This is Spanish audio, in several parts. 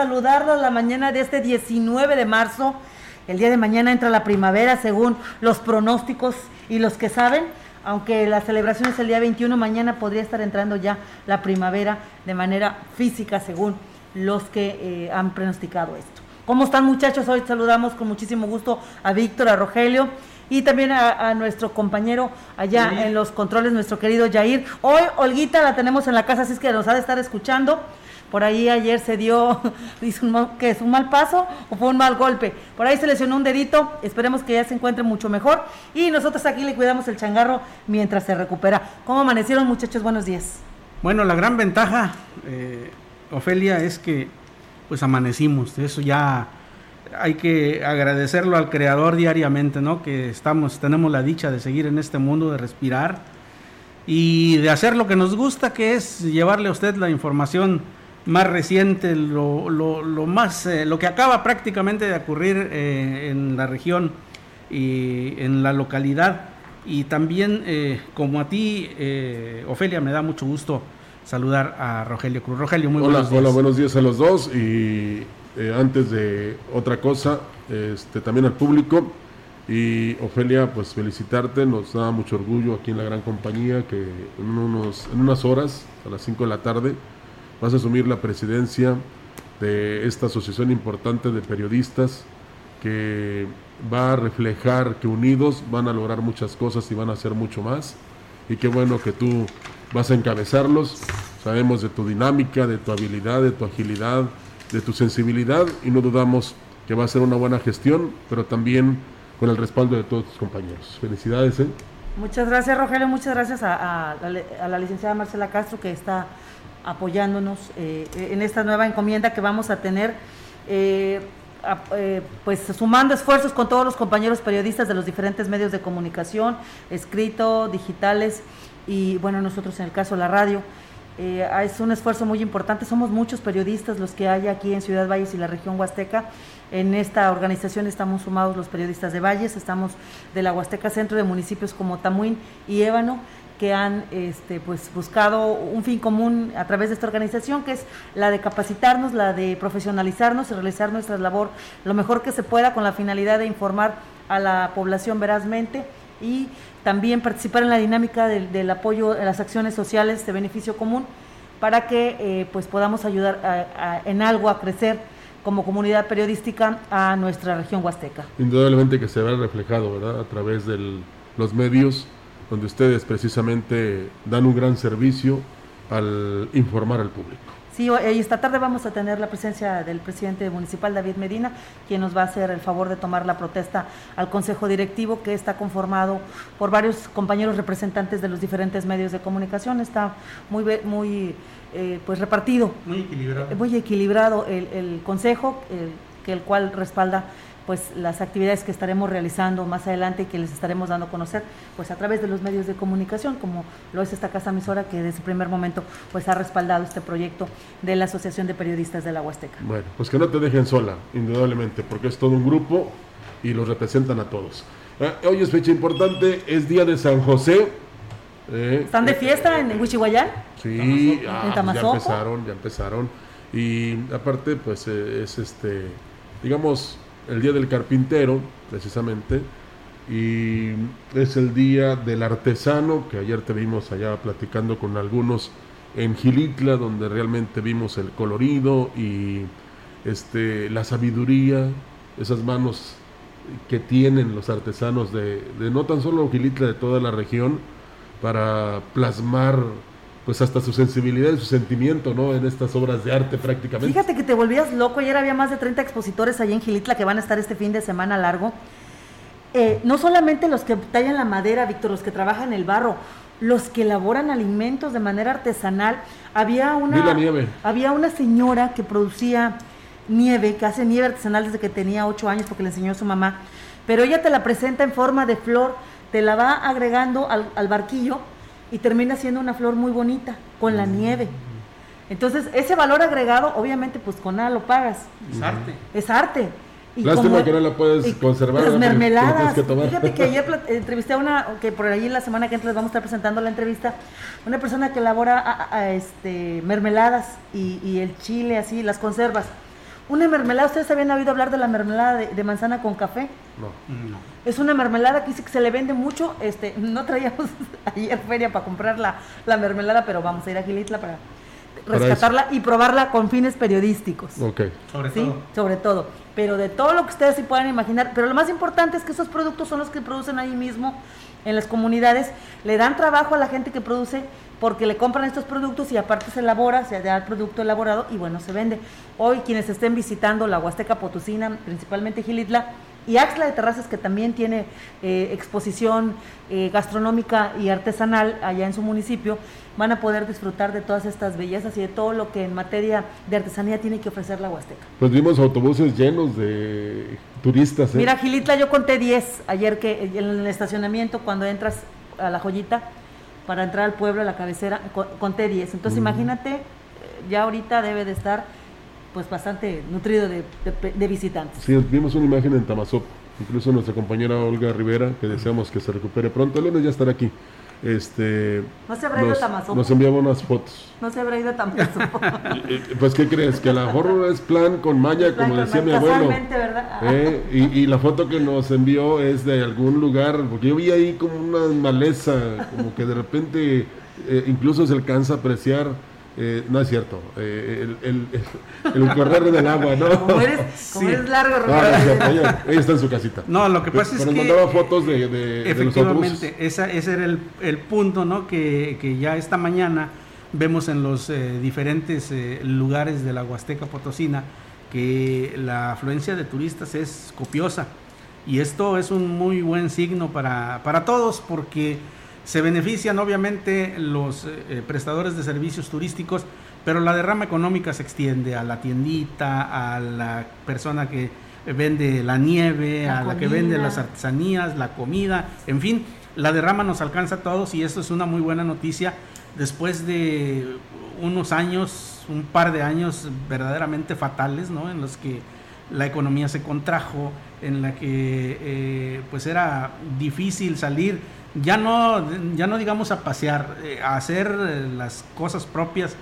Saludarlos la mañana de este 19 de marzo. El día de mañana entra la primavera según los pronósticos y los que saben. Aunque la celebración es el día 21, mañana podría estar entrando ya la primavera de manera física según los que eh, han pronosticado esto. ¿Cómo están muchachos? Hoy saludamos con muchísimo gusto a Víctor, a Rogelio y también a, a nuestro compañero allá en los controles, nuestro querido Yair. Hoy Olguita la tenemos en la casa, así es que nos ha de estar escuchando. Por ahí ayer se dio, ¿qué es un mal paso o fue un mal golpe. Por ahí se lesionó un dedito, esperemos que ya se encuentre mucho mejor. Y nosotros aquí le cuidamos el changarro mientras se recupera. ¿Cómo amanecieron muchachos? Buenos días. Bueno, la gran ventaja, eh, Ofelia, es que pues amanecimos. Eso ya hay que agradecerlo al creador diariamente, ¿no? Que estamos, tenemos la dicha de seguir en este mundo, de respirar y de hacer lo que nos gusta, que es llevarle a usted la información más reciente, lo, lo- lo más, eh, lo que acaba prácticamente de ocurrir eh, en la región y en la localidad. Y también, eh, como a ti, eh, Ofelia, me da mucho gusto saludar a Rogelio Cruz. Rogelio, muy Hola, buenos días. hola, buenos días a los dos y antes de otra cosa, este, también al público y Ofelia, pues felicitarte, nos da mucho orgullo aquí en la gran compañía que en, unos, en unas horas, a las 5 de la tarde, vas a asumir la presidencia de esta asociación importante de periodistas que va a reflejar que unidos van a lograr muchas cosas y van a hacer mucho más. Y qué bueno que tú vas a encabezarlos. Sabemos de tu dinámica, de tu habilidad, de tu agilidad, de tu sensibilidad y no dudamos que va a ser una buena gestión, pero también con el respaldo de todos tus compañeros. Felicidades, ¿eh? Muchas gracias, Rogelio. Muchas gracias a, la licenciada Marcela Castro que está apoyándonos eh, en esta nueva encomienda que vamos a tener. eh, eh, pues sumando esfuerzos con todos los compañeros periodistas de los diferentes medios de comunicación, escrito, digitales y bueno, nosotros en el caso de la radio. Eh, es un esfuerzo muy importante, somos muchos periodistas los que hay aquí en Ciudad Valles y la región Huasteca. En esta organización estamos sumados los periodistas de Valles, estamos de la Huasteca Centro de municipios como Tamuín y Ébano, que han este, pues, buscado un fin común a través de esta organización, que es la de capacitarnos, la de profesionalizarnos y realizar nuestra labor lo mejor que se pueda con la finalidad de informar a la población verazmente y también participar en la dinámica del, apoyo a las acciones sociales de beneficio común para que eh, pues podamos ayudar a- en algo a crecer como comunidad periodística a nuestra región huasteca. Indudablemente que se verá reflejado, ¿verdad? A través de los medios, donde ustedes precisamente dan un gran servicio al informar al público. Sí, hoy- esta tarde vamos a tener la presencia del presidente municipal David Medina, quien nos va a hacer el favor de tomar la protesta al Consejo Directivo, que está conformado por varios compañeros representantes de los diferentes medios de comunicación. Está muy, ve- muy eh, pues repartido, Muy equilibrado. muy equilibrado el, el consejo, el, que el cual respalda pues las actividades que estaremos realizando más adelante y que les estaremos dando a conocer pues a través de los medios de comunicación como lo es esta casa emisora que desde el primer momento pues ha respaldado este proyecto de la Asociación de Periodistas de la Huasteca. Bueno, pues que no te dejen sola, indudablemente, porque es todo un grupo y los representan a todos. Eh, hoy es fecha importante, es día de San José. eh, ¿Están de eh, fiesta en Huichihuayán? Sí, ¿En ah, ya Tamazopo? empezaron, ya empezaron. Y aparte, pues eh, es este, digamos, el día del carpintero, precisamente, y es el día del artesano, que ayer te vimos allá platicando con algunos en Gilitla, donde realmente vimos el colorido y este, la sabiduría, esas manos que tienen los artesanos de, de no tan solo Gilitla, de toda la región, para plasmar pues hasta su sensibilidad y su sentimiento, ¿no? En estas obras de arte prácticamente. Fíjate que te volvías loco. Ayer había más de 30 expositores allí en Gilitla que van a estar este fin de semana largo. Eh, no solamente los que tallan la madera, Víctor, los que trabajan el barro, los que elaboran alimentos de manera artesanal. Había una, nieve. había una señora que producía nieve, que hace nieve artesanal desde que tenía 8 años porque le enseñó a su mamá. Pero ella te la presenta en forma de flor, te la va agregando al, al barquillo y termina siendo una flor muy bonita con la nieve. Entonces, ese valor agregado, obviamente, pues con nada lo pagas. Es arte. Es arte. Y Lástima como- que no la puedes y conservar, Las la mermeladas. tienes que tomar. Fíjate que ayer entrevisté a una, que por ahí la semana que entra les vamos a estar presentando la entrevista, una persona que elabora a- a- a, este, mermeladas y, y el chile, así, las conservas. Una mermelada, ¿ustedes habían oído hablar de la mermelada de, de manzana con café? No. No. Es una mermelada que dice que se le vende mucho. Este, no traíamos ayer feria para comprar la, la mermelada, pero vamos a ir a Gilitla para Para rescatarla y probarla con fines periodísticos. Ok. Sobre ¿sí? todo. Sobre todo. Pero de todo lo que ustedes se puedan imaginar. Pero lo más importante es que esos productos son los que producen ahí mismo en las comunidades. Le dan trabajo a la gente que produce porque le compran estos productos y aparte se elabora, se da el producto elaborado y bueno, se vende. Hoy quienes estén visitando la Huasteca Potosina, principalmente Gilitla, y Axla de Terrazas, que también tiene eh, exposición eh, gastronómica y artesanal allá en su municipio, van a poder disfrutar de todas estas bellezas y de todo lo que en materia de artesanía tiene que ofrecer la Huasteca. Pues vimos autobuses llenos de turistas. ¿eh? Mira, Gilitla, yo conté 10 ayer que en el estacionamiento, cuando entras a la joyita, para entrar al pueblo, a la cabecera, co- conté 10. Entonces, imagínate, ya ahorita debe de estar pues bastante nutrido de, de- de visitantes. Sí, vimos una imagen en Tamazop, incluso nuestra compañera Olga Rivera, que deseamos que se recupere pronto. El lunes ya estará aquí. Este, No se habrá ido a nos, nos enviaba unas fotos. No se habrá ido tan peso. Eh, Pues, ¿qué crees? Que a lo mejor es plan con Maya, como decía mi abuelo. Eh, y, y la foto que nos envió es de algún lugar, porque yo vi ahí como una maleza, como que de repente eh, incluso se alcanza a apreciar, eh, no es cierto, eh, el, el, el, correr del agua, ¿no? Como eres, como Sí. eres largo, No, no es Rogelio. cierto, ella, ella está en su casita. No, lo que pasa es Pero nos que mandaba fotos de, de- de los Efectivamente, esa, ese era el, el punto, ¿no? Que, que ya esta mañana vemos en los eh, diferentes eh, lugares de la Huasteca Potosina que la afluencia de turistas es copiosa. Y esto es un muy buen signo para, para todos porque se benefician obviamente los eh, eh, prestadores de servicios turísticos, pero la derrama económica se extiende a la tiendita, a la persona que vende la nieve, La a la que vende las artesanías, la comida, en fin, la derrama nos alcanza a todos y esto es una muy buena noticia después de unos años, un par de años verdaderamente fatales, ¿no? En los que la economía se contrajo, en la que eh, pues era difícil salir, ya no, ya no digamos a pasear, eh, a hacer eh, las cosas propias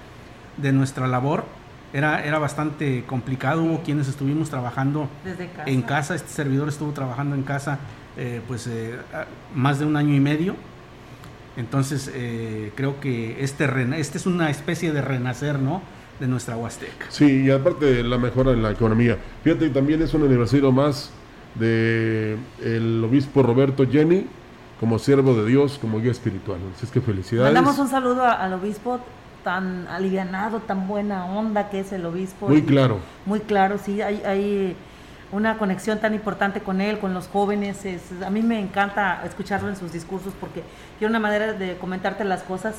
de nuestra labor. Era, era bastante complicado, hubo quienes estuvimos trabajando Desde casa. en casa, este servidor estuvo trabajando en casa eh, pues eh, más de un año y medio. Entonces eh, creo que este, este es una especie de renacer, ¿no? De nuestra Huasteca. Sí, y aparte la mejora en la economía. Fíjate también es un aniversario más de el obispo Roberto Jenny como siervo de Dios, como guía espiritual. Así es que felicidades. Mandamos un saludo a- al obispo tan alivianado, tan buena onda que es el obispo. Muy claro. Muy claro, sí, hay, hay una conexión tan importante con él, con los jóvenes. es- a mí me encanta escucharlo en sus discursos porque tiene una manera de comentarte las cosas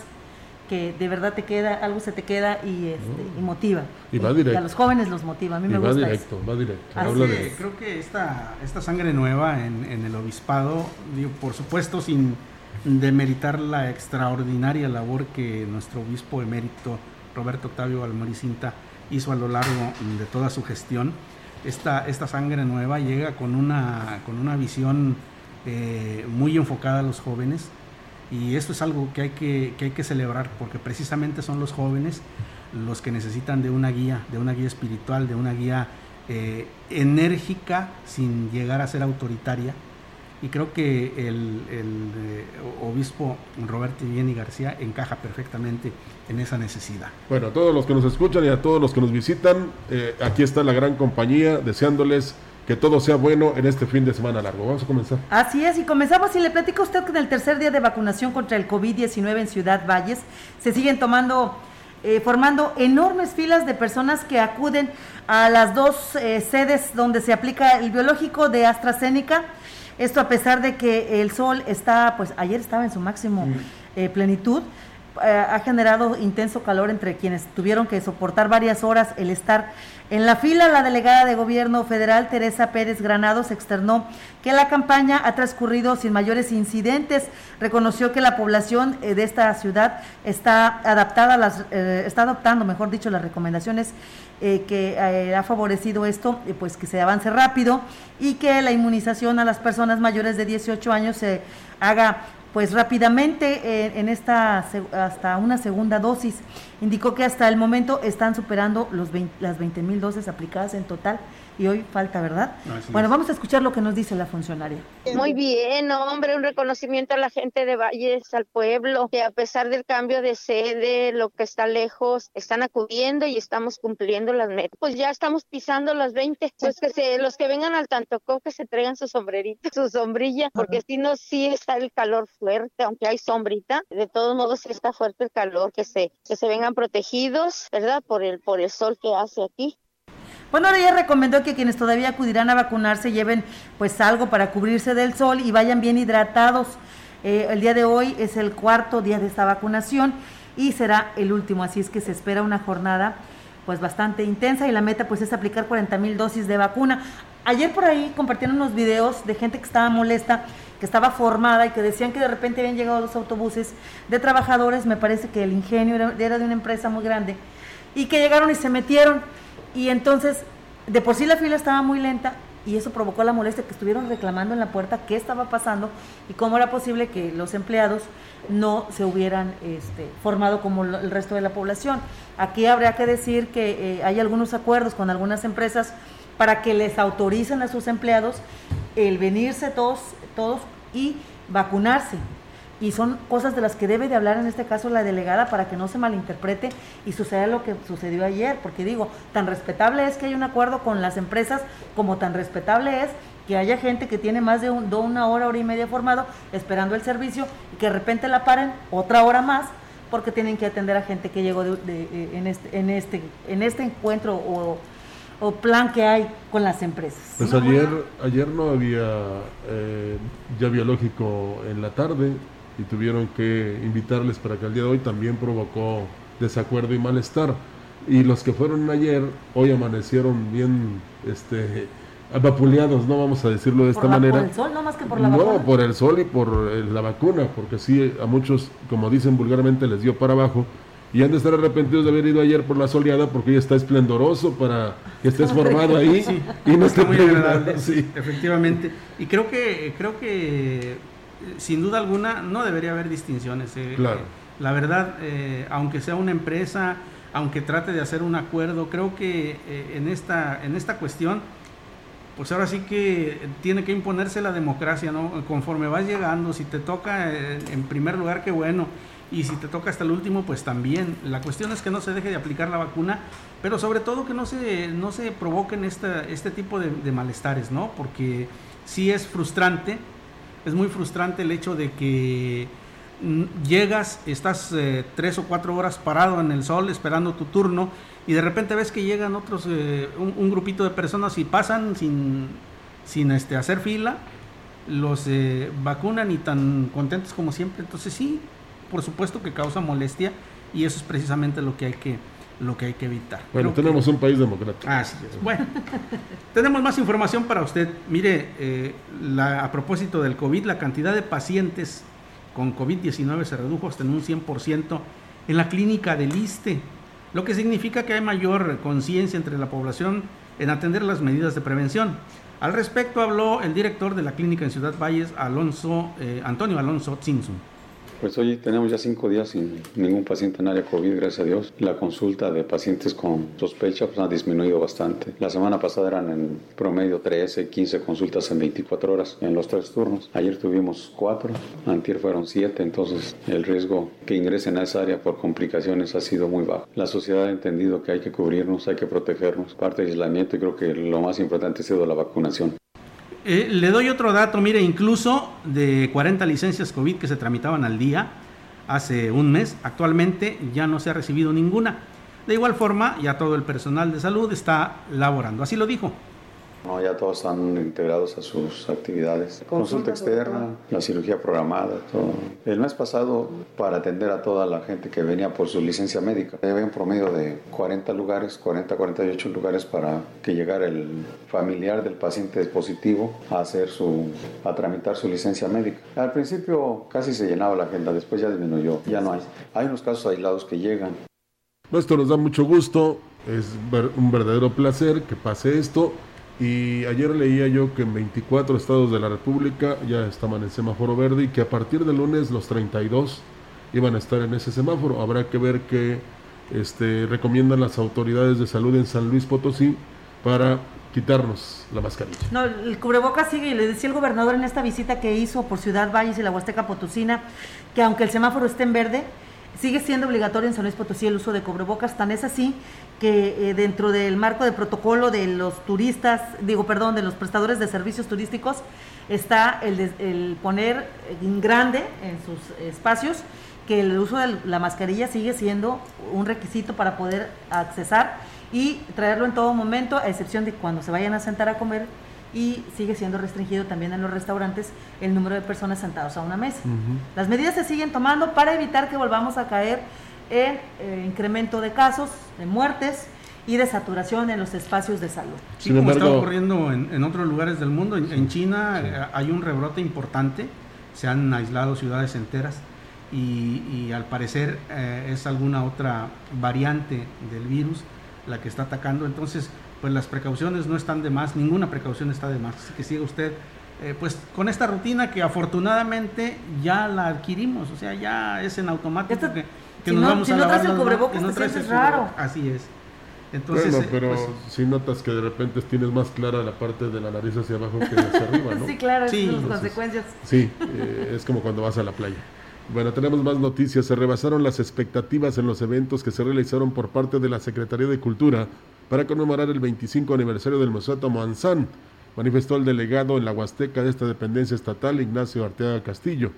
que de verdad te queda, algo se te queda y, este, y motiva. Y va a directo. los jóvenes los motiva, a mí Y me va gusta directo, va directo. Es. de... Creo que esta, esta sangre nueva en, en el obispado, digo, por supuesto sin demeritar la extraordinaria labor que nuestro obispo emérito Roberto Octavio Almoricinta hizo a lo largo de toda su gestión, esta, esta sangre nueva llega con una, con una visión eh, muy enfocada a los jóvenes y esto es algo que hay que, que hay que celebrar porque precisamente son los jóvenes los que necesitan de una guía, de una guía espiritual, de una guía eh, enérgica sin llegar a ser autoritaria y creo que el, el eh, obispo Roberto Vieni García encaja perfectamente en esa necesidad. Bueno, a todos los que nos escuchan y a todos los que nos visitan, eh, aquí está la gran compañía deseándoles que todo sea bueno en este fin de semana largo. Vamos a comenzar. Así es, y comenzamos y le platico a usted que en el tercer día de vacunación contra el COVID-19 en Ciudad Valles se siguen tomando, eh, formando enormes filas de personas que acuden a las dos eh, sedes donde se aplica el biológico de AstraZeneca. Esto a pesar de que el sol está, pues ayer estaba en su máximo eh, plenitud, ha generado intenso calor entre quienes tuvieron que soportar varias horas el estar en la fila. La delegada de gobierno federal, Teresa Pérez Granados, externó que la campaña ha transcurrido sin mayores incidentes. Reconoció que la población eh, de esta ciudad está adaptada a las, eh, está adoptando, mejor dicho, las recomendaciones eh, que eh, ha favorecido esto, eh, pues que se avance rápido y que la inmunización a las personas mayores de 18 años se haga pues rápidamente eh, en esta hasta una segunda dosis. Indicó que hasta el momento están superando los 20 las 20 mil dosis aplicadas en total y hoy falta, ¿verdad? Así bueno, es. vamos a escuchar lo que nos dice la funcionaria. Muy bien, hombre, un reconocimiento a la gente de Valles, al pueblo, que a pesar del cambio de sede, lo que está lejos, están acudiendo y estamos cumpliendo las metas. Pues ya estamos pisando las 20, pues que se, los que vengan al Tantocó que se traigan su sombrerito, su sombrilla, porque si no, sí está el calor fuerte, aunque hay sombrita, de todos modos sí está fuerte el calor, que se, que se vengan protegidos, ¿verdad? Por el, por el sol que hace aquí. Bueno, ahora ya recomendó que quienes todavía acudirán a vacunarse lleven pues algo para cubrirse del sol y vayan bien hidratados. Eh, el día de hoy es el cuarto día de esta vacunación y será el último, así es que se espera una jornada pues bastante intensa y la meta pues es aplicar 40 mil dosis de vacuna. Ayer por ahí compartieron unos videos de gente que estaba molesta, que estaba formada y que decían que de repente habían llegado los autobuses de trabajadores, me parece que el ingenio era, era de una empresa muy grande, y que llegaron y se metieron y entonces, de por sí la fila estaba muy lenta y eso provocó la molestia que estuvieron reclamando en la puerta qué estaba pasando y cómo era posible que los empleados no se hubieran este, formado como el resto de la población. Aquí habría que decir que eh, hay algunos acuerdos con algunas empresas para que les autoricen a sus empleados el venirse todos, todos y vacunarse y son cosas de las que debe de hablar en este caso la delegada para que no se malinterprete y suceda lo que sucedió ayer, porque digo, tan respetable es que hay un acuerdo con las empresas como tan respetable es que haya gente que tiene más de, un- de una hora, hora y media formado esperando el servicio y que de repente la paren otra hora más porque tienen que atender a gente que llegó de- de- eh, en, este, en, este, en este encuentro o, o plan que hay con las empresas. Pues ayer, ayer no había eh, ya biológico en la tarde y tuvieron que invitarles para que el día de hoy también provocó desacuerdo y malestar. Y los que fueron ayer, hoy amanecieron bien este, vapuleados, no vamos a decirlo de Por esta la- manera. por el sol, no más que por la no, vacuna. por el sol y por eh, la vacuna, porque sí, a muchos, como dicen vulgarmente, les dio para abajo. Y han de estar arrepentidos de haber ido ayer por la soleada porque ya está esplendoroso para que estés formado ahí Sí, y no está esté muy pegado, agradable, sí. efectivamente. Y creo que, creo que sin duda alguna no debería haber distinciones. eh. Claro. Eh, La verdad, eh, aunque sea una empresa, aunque trate de hacer un acuerdo, creo que eh, en, esta, en esta cuestión, pues ahora sí que tiene que imponerse la democracia, ¿no? Conforme vas llegando, si te toca en primer lugar, qué bueno. Y si te toca hasta el último, pues también. La cuestión es que no se deje de aplicar la vacuna, pero sobre todo que no se, no se provoquen esta, este tipo de, de malestares, ¿no? Porque sí es frustrante, es muy frustrante el hecho de que llegas, estás eh, tres o cuatro horas parado en el sol esperando tu turno y de repente ves que llegan otros, eh, un, un grupito de personas y pasan sin, sin este, hacer fila, los eh, vacunan y tan contentos como siempre. Entonces sí, por supuesto que causa molestia y eso es precisamente lo que hay que, lo que, hay que evitar. Bueno, Creo que- tenemos un país democrático. Así es. Bueno, tenemos más información para usted. Mire, eh, la- a propósito del COVID, la cantidad de pacientes con COVID-19 se redujo hasta en un 100% en la clínica del ISTE, lo que significa que hay mayor conciencia entre la población en atender las medidas de prevención. Al respecto habló el director de la clínica en Ciudad Valles, Alonso, eh, Antonio Alonso Simpson. Pues hoy tenemos ya cinco días sin ningún paciente en área COVID, gracias a Dios. La consulta de pacientes con sospecha pues, ha disminuido bastante. La semana pasada eran en promedio 13, 15 consultas en 24 horas en los tres turnos. Ayer tuvimos cuatro, antier fueron siete, entonces el riesgo que ingresen a esa área por complicaciones ha sido muy bajo. La sociedad ha entendido que hay que cubrirnos, hay que protegernos, parte del aislamiento y creo que lo más importante ha sido la vacunación. Eh, le doy otro dato, mire, incluso de 40 licencias COVID que se tramitaban al día hace un mes, actualmente ya no se ha recibido ninguna. De igual forma, ya todo el personal de salud está laborando. Así lo dijo. No, ya todos están integrados a sus actividades. Consulta externa, la cirugía programada, todo. El mes pasado, para atender a toda la gente que venía por su licencia médica, había un promedio de 40 lugares, 40, 48 lugares para que llegara el familiar del paciente positivo a hacer su, a tramitar su licencia médica. Al principio casi se llenaba la agenda, después ya disminuyó, ya no hay. Hay unos casos aislados que llegan. Esto nos da mucho gusto, es ver- un verdadero placer que pase esto. Y ayer leía yo que en 24 estados de la República ya estaban en semáforo verde y que a partir del lunes los 32 iban a estar en ese semáforo. Habrá que ver qué este, recomiendan las autoridades de salud en San Luis Potosí para quitarnos la mascarilla. No, el cubrebocas sigue, y le decía el gobernador en esta visita que hizo por Ciudad Valles y la Huasteca Potosina, que aunque el semáforo esté en verde, sigue siendo obligatorio en San Luis Potosí el uso de cubrebocas, tan es así que eh, dentro del marco de protocolo de los turistas, digo, perdón, de los prestadores de servicios turísticos, está el, poner en grande en sus espacios que el uso de la mascarilla sigue siendo un requisito para poder accesar y traerlo en todo momento, a excepción de cuando se vayan a sentar a comer y sigue siendo restringido también en los restaurantes el número de personas sentados a una mesa. Las medidas se siguen tomando para evitar que volvamos a caer en eh, incremento de casos, de muertes y de saturación en los espacios de salud. Sí, como está ocurriendo en, en otros lugares del mundo, en, en China eh, hay un rebrote importante, se han aislado ciudades enteras y, y al parecer eh, es alguna otra variante del virus la que está atacando, entonces pues las precauciones no están de más, ninguna precaución está de más, así que siga usted eh, pues con esta rutina que afortunadamente ya la adquirimos, o sea, ya es en automático que, que si nos no- vamos si a no lavar traes el cubrebocas, que no te traes sientes el cubrebocas. raro. Así es. Entonces, bueno, eh, pero pues, si notas que de repente tienes más clara la parte de la nariz hacia abajo que hacia arriba, ¿no? Sí, claro, Sí, son las entonces- consecuencias. Sí, eh, es como cuando vas a la playa. Bueno, tenemos más noticias. Se rebasaron las expectativas en los eventos que se realizaron por parte de la Secretaría de Cultura para conmemorar el 25 aniversario del Museo Tomoanzán, manifestó el delegado en la Huasteca de esta dependencia estatal, Ignacio Arteaga Castillo.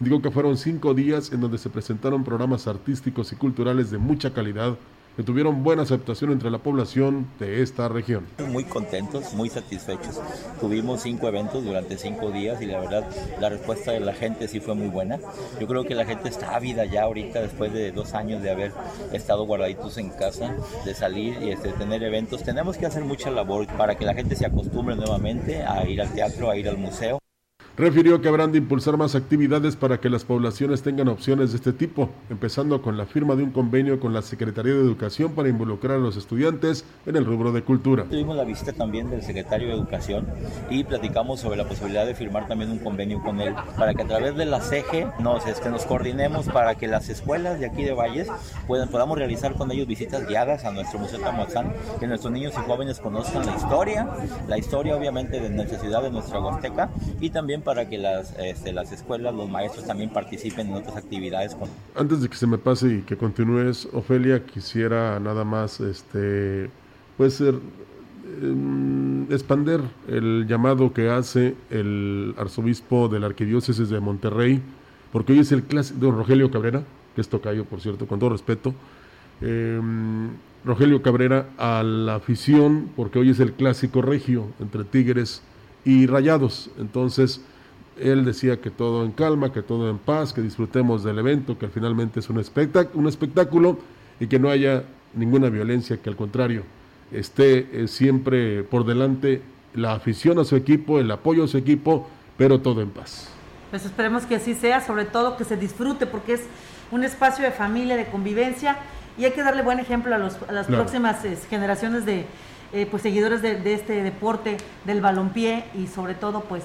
Digo que fueron cinco días en donde se presentaron programas artísticos y culturales de mucha calidad que tuvieron buena aceptación entre la población de esta región. Muy contentos, muy satisfechos. Tuvimos cinco eventos durante cinco días y la verdad la respuesta de la gente sí fue muy buena. Yo creo que la gente está ávida ya ahorita después de dos años de haber estado guardaditos en casa, de salir y este, tener eventos. Tenemos que hacer mucha labor para que la gente se acostumbre nuevamente a ir al teatro, a ir al museo. Refirió que habrán de impulsar más actividades para que las poblaciones tengan opciones de este tipo, empezando con la firma de un convenio con la Secretaría de Educación para involucrar a los estudiantes en el rubro de cultura. Tuvimos la visita también del secretario de Educación y platicamos sobre la posibilidad de firmar también un convenio con él para que a través de la CEGE nos, este, nos coordinemos para que las escuelas de aquí de Valles puedan, podamos realizar con ellos visitas guiadas a nuestro Museo Tamotzán, que nuestros niños y jóvenes conozcan la historia, la historia obviamente de nuestra ciudad, de nuestra Huasteca y también para que las, este, las escuelas, los maestros también participen en otras actividades con Antes de que se me pase y que continúes, Ofelia, quisiera nada más, este, pues, ser, em, expander el llamado que hace el arzobispo de la arquidiócesis de Monterrey, porque hoy es el clásico, don Rogelio Cabrera, que es tocayo, por cierto, con todo respeto, em, Rogelio Cabrera a la afición, porque hoy es el clásico regio entre Tigres y Rayados. Entonces, él decía que todo en calma, que todo en paz, que disfrutemos del evento, que finalmente es un, espectac- un espectáculo y que no haya ninguna violencia, que al contrario esté eh, siempre por delante la afición a su equipo, el apoyo a su equipo, pero todo en paz. Pues esperemos que así sea, sobre todo que se disfrute, porque es un espacio de familia, de convivencia, y hay que darle buen ejemplo a, los- a las Claro. próximas eh, generaciones de eh, pues, seguidores de, de este deporte, del balompié, y sobre todo, pues,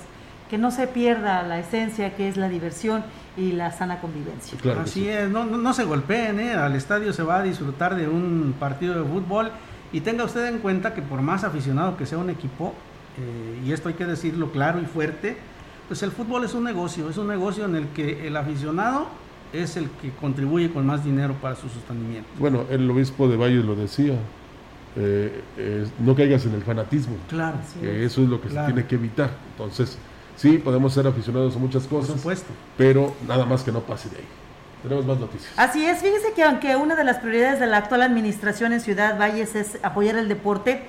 que no se pierda la esencia que es la diversión y la sana convivencia. Claro Así es, no, no, se golpeen, ¿eh? al estadio se va a disfrutar de un partido de fútbol y tenga usted en cuenta que por más aficionado que sea un equipo, eh, y esto hay que decirlo claro y fuerte, pues el fútbol es un negocio, es un negocio en el que el aficionado es el que contribuye con más dinero para su sostenimiento. Bueno, el obispo de Valles lo decía, eh, no caigas en el fanatismo. Claro. eso es lo que se tiene que evitar. Entonces, sí, podemos ser aficionados a muchas cosas. Por supuesto. Pero nada más que no pase de ahí. Tenemos más noticias. Así es, fíjese que aunque una de las prioridades de la actual administración en Ciudad Valles es apoyar el deporte,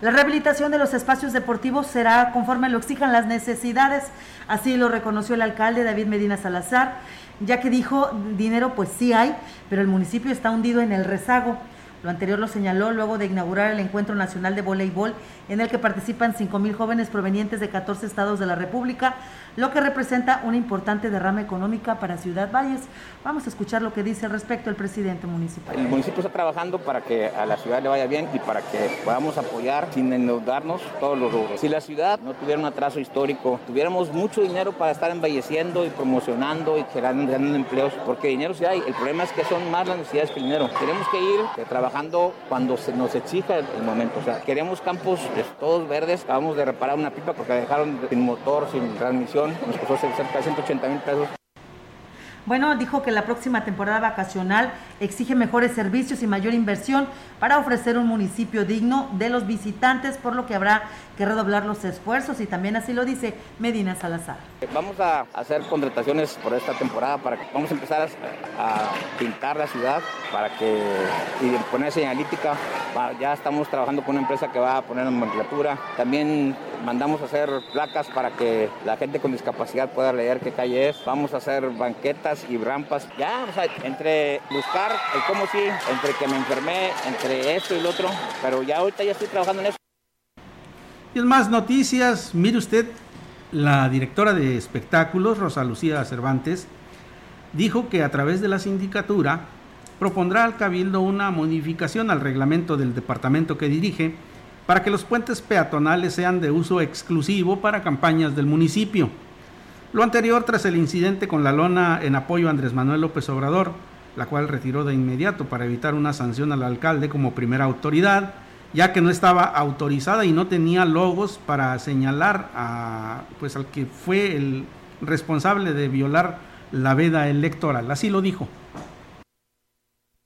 la rehabilitación de los espacios deportivos será conforme lo exijan las necesidades. Así lo reconoció el alcalde David Medina Salazar, ya que dijo, dinero pues sí hay, pero el municipio está hundido en el rezago. Lo anterior lo señaló luego de inaugurar el Encuentro Nacional de Voleibol, en el que participan 5.000 jóvenes provenientes de 14 estados de la República, lo que representa una importante derrama económica para Ciudad Valles. Vamos a escuchar lo que dice al respecto el presidente municipal. El municipio está trabajando para que a la ciudad le vaya bien y para que podamos apoyar sin endeudarnos todos los rubros. Si la ciudad no tuviera un atraso histórico, tuviéramos mucho dinero para estar embelleciendo y promocionando y generando, empleos, porque dinero sí hay. El problema es que son más las necesidades que el dinero. Tenemos que ir eh, trabajando cuando se nos exija el, momento. O sea, queremos campos todos verdes. Acabamos de reparar una pipa porque dejaron sin motor, sin transmisión nos costó cerca de 180 mil pesos. Bueno, dijo que la próxima temporada vacacional exige mejores servicios y mayor inversión para ofrecer un municipio digno de los visitantes, por lo que habrá redoblar los esfuerzos y también así lo dice Medina Salazar. Vamos a hacer contrataciones por esta temporada para que vamos a empezar a, pintar la ciudad para que y poner señalítica. Ya estamos trabajando con una empresa que va a poner nomenclatura. También mandamos a hacer placas para que la gente con discapacidad pueda leer qué calle es. Vamos a hacer banquetas y rampas. Ya, o sea, entre buscar el cómo sí, entre que me enfermé, entre esto y lo otro, pero ya ahorita ya estoy trabajando en eso. Y en más noticias, mire usted, la directora de espectáculos, Rosa Lucía Cervantes, dijo que a través de la sindicatura propondrá al Cabildo una modificación al reglamento del departamento que dirige para que los puentes peatonales sean de uso exclusivo para campañas del municipio. Lo anterior tras el incidente con la lona en apoyo a Andrés Manuel López Obrador, la cual retiró de inmediato para evitar una sanción al alcalde como primera autoridad, ya que no estaba autorizada y no tenía logos para señalar a, pues, al que fue el responsable de violar la veda electoral. Así lo dijo.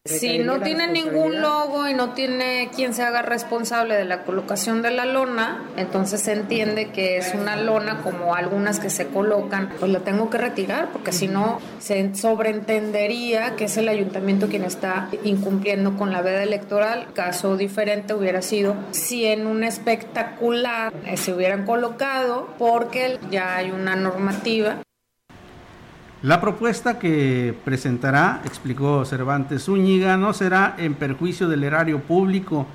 Si no tiene ningún logo y no tiene quien se haga responsable de la colocación de la lona, entonces se entiende que es una lona como algunas que se colocan, pues la tengo que retirar porque si no se sobreentendería que es el ayuntamiento quien está incumpliendo con la veda electoral. Caso diferente hubiera sido si en un espectacular se hubieran colocado porque ya hay una normativa la propuesta que presentará, explicó Cervantes Zúñiga, no será en perjuicio del erario público,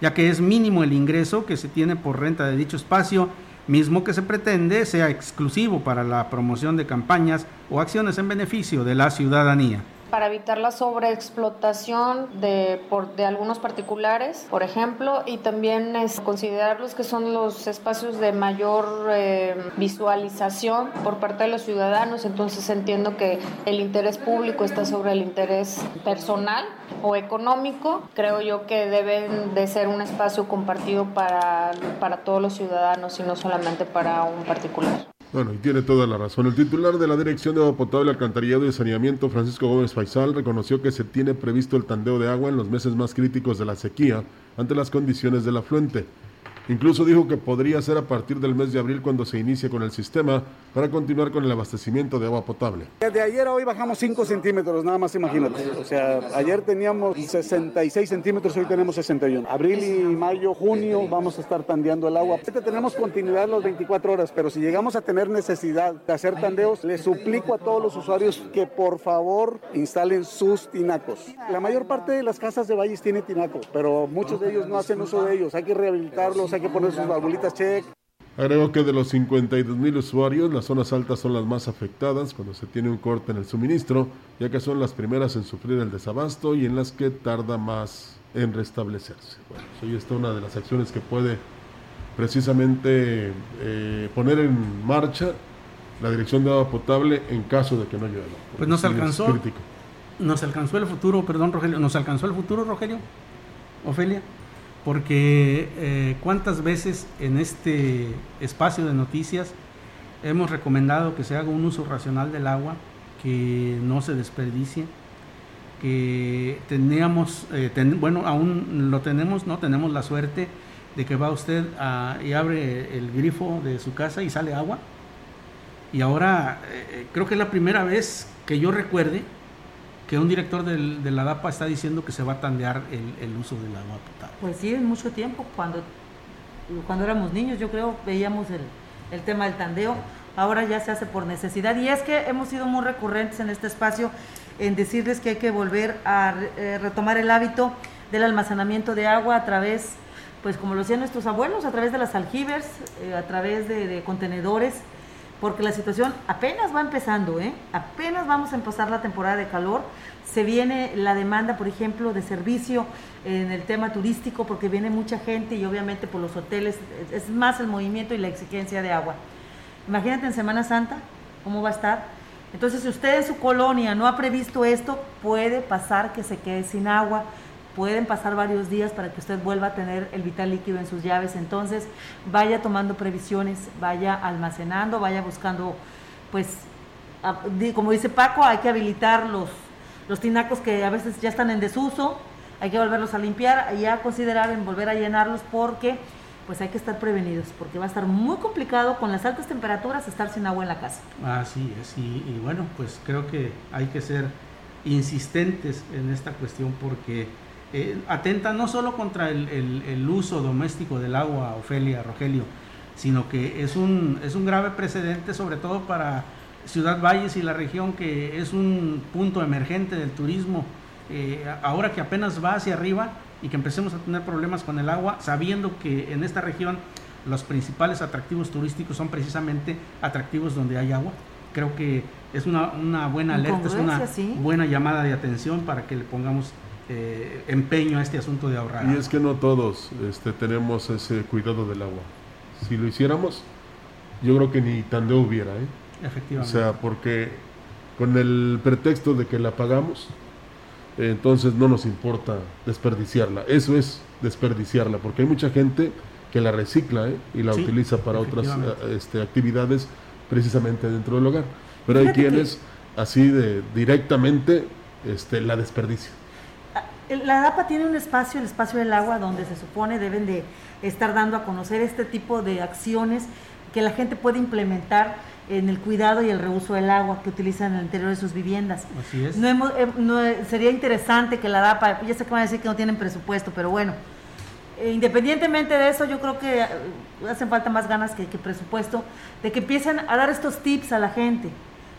ya que es mínimo el ingreso que se tiene por renta de dicho espacio, mismo que se pretende sea exclusivo para la promoción de campañas o acciones en beneficio de la ciudadanía para evitar la sobreexplotación de, por, de algunos particulares, por ejemplo, y también es considerar los que son los espacios de mayor eh, visualización por parte de los ciudadanos. Entonces entiendo que el interés público está sobre el interés personal o económico. Creo yo que deben de ser un espacio compartido para, para todos los ciudadanos y no solamente para un particular. Bueno, y tiene toda la razón. El titular de la Dirección de Agua Potable, Alcantarillado y Saneamiento, Francisco Gómez Faisal, reconoció que se tiene previsto el tandeo de agua en los meses más críticos de la sequía ante las condiciones del afluente. Incluso dijo que podría ser a partir del mes de abril cuando se inicie con el sistema para continuar con el abastecimiento de agua potable. Desde ayer a hoy bajamos 5 centímetros, nada más imagínate. O sea, ayer teníamos 66 centímetros, hoy tenemos 61. Abril y mayo, junio vamos a estar tandeando el agua. Ahorita tenemos continuidad las 24 horas, pero si llegamos a tener necesidad de hacer tandeos, les suplico a todos los usuarios que por favor instalen sus tinacos. La mayor parte de las casas de Valles tiene tinaco, pero muchos de ellos no hacen uso de ellos. Hay que rehabilitarlos, hay que poner sus valvulitas check. Agregó que de los 52 mil usuarios, las zonas altas son las más afectadas cuando se tiene un corte en el suministro, ya que son las primeras en sufrir el desabasto y en las que tarda más en restablecerse. Bueno, ahí está una de las acciones que puede precisamente eh, poner en marcha la dirección de agua potable en caso de que no llueva. Pues no se Sí, es alcanzó. crítico. Nos alcanzó el futuro, perdón, Rogelio, nos alcanzó el futuro, Rogelio, Ofelia, porque eh, cuántas veces en este espacio de noticias hemos recomendado que se haga un uso racional del agua, que no se desperdicie, que teníamos, eh, bueno, aún lo tenemos, no tenemos la suerte de que va usted y abre el grifo de su casa y sale agua. Y ahora eh, creo que es la primera vez que yo recuerde que un director de la DAPA está diciendo que se va a tandear el, uso del agua potable. Pues sí, en mucho tiempo, cuando, cuando éramos niños, yo creo, veíamos el, el tema del tandeo. Ahora ya se hace por necesidad. Y es que hemos sido muy recurrentes en este espacio en decirles que hay que volver a eh, retomar el hábito del almacenamiento de agua a través, pues como lo hacían nuestros abuelos, a través de las aljibes, eh, a través de contenedores, porque la situación apenas va empezando, ¿eh? apenas vamos a empezar la temporada de calor, se viene la demanda, por ejemplo, de servicio en el tema turístico, porque viene mucha gente y obviamente por los hoteles es- es más el movimiento y la exigencia de agua. Imagínate en Semana Santa, cómo va a estar. Entonces, si usted en su colonia no ha previsto esto, puede pasar que se quede sin agua, pueden pasar varios días para que usted vuelva a tener el vital líquido en sus llaves. Entonces, vaya tomando previsiones, vaya almacenando, vaya buscando, pues, como dice Paco, hay que habilitar los, los tinacos que a veces ya están en desuso, hay que volverlos a limpiar y a considerar en volver a llenarlos porque pues hay que estar prevenidos, porque va a estar muy complicado con las altas temperaturas estar sin agua en la casa. Así es, y, y bueno, pues creo que hay que ser insistentes en esta cuestión porque eh, atenta no solo contra el, el- el uso doméstico del agua, Ofelia, Rogelio, sino que es un, es un grave precedente sobre todo para Ciudad Valles y la región que es un punto emergente del turismo, eh, ahora que apenas va hacia arriba y que empecemos a tener problemas con el agua, sabiendo que en esta región los principales atractivos turísticos son precisamente atractivos donde hay agua. Creo que es una, una buena alerta, es una sí. buena llamada de atención para que le pongamos eh, empeño a este asunto de ahorrar. Y es que no todos este, tenemos ese cuidado del agua. Si lo hiciéramos, yo creo que ni tandeo hubiera, ¿eh? O Efectivamente. sea, porque con el pretexto de que la pagamos, eh, entonces no nos importa desperdiciarla. Eso es desperdiciarla, porque hay mucha gente que la recicla ¿eh? y la Sí, utiliza para otras eh, este, actividades precisamente dentro del hogar. Pero hay quienes así de directamente este, la desperdician. La DAPA tiene un espacio, el espacio del agua, donde se supone deben de estar dando a conocer este tipo de acciones que la gente puede implementar en el cuidado y el reuso del agua que utilizan en el interior de sus viviendas. Así es. No hemos- eh, no, eh, sería interesante que la DAPA, ya sé que van a decir que no tienen presupuesto, pero bueno, eh, independientemente de eso, yo creo que hacen falta más ganas que, que presupuesto, de que empiecen a dar estos tips a la gente,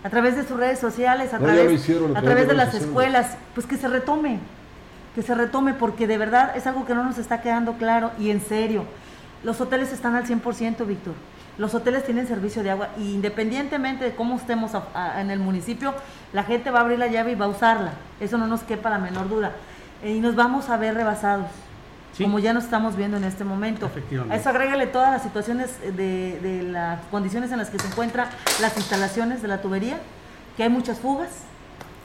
a través de sus redes sociales, a No, través, hicieron, a través de las escuelas, pues que se retome, que se retome, porque de verdad es algo que no nos está quedando claro y en serio. Los hoteles están al 100%, Víctor. Los hoteles tienen servicio de agua y independientemente de cómo estemos a- a- en el municipio, la gente va a abrir la llave y va a usarla. Eso no nos quepa la menor duda. Eh, y nos vamos a ver rebasados, Sí. como ya nos estamos viendo en este momento. A eso agrégale todas las situaciones de, de las condiciones en las que se encuentran las instalaciones de la tubería, que hay muchas fugas.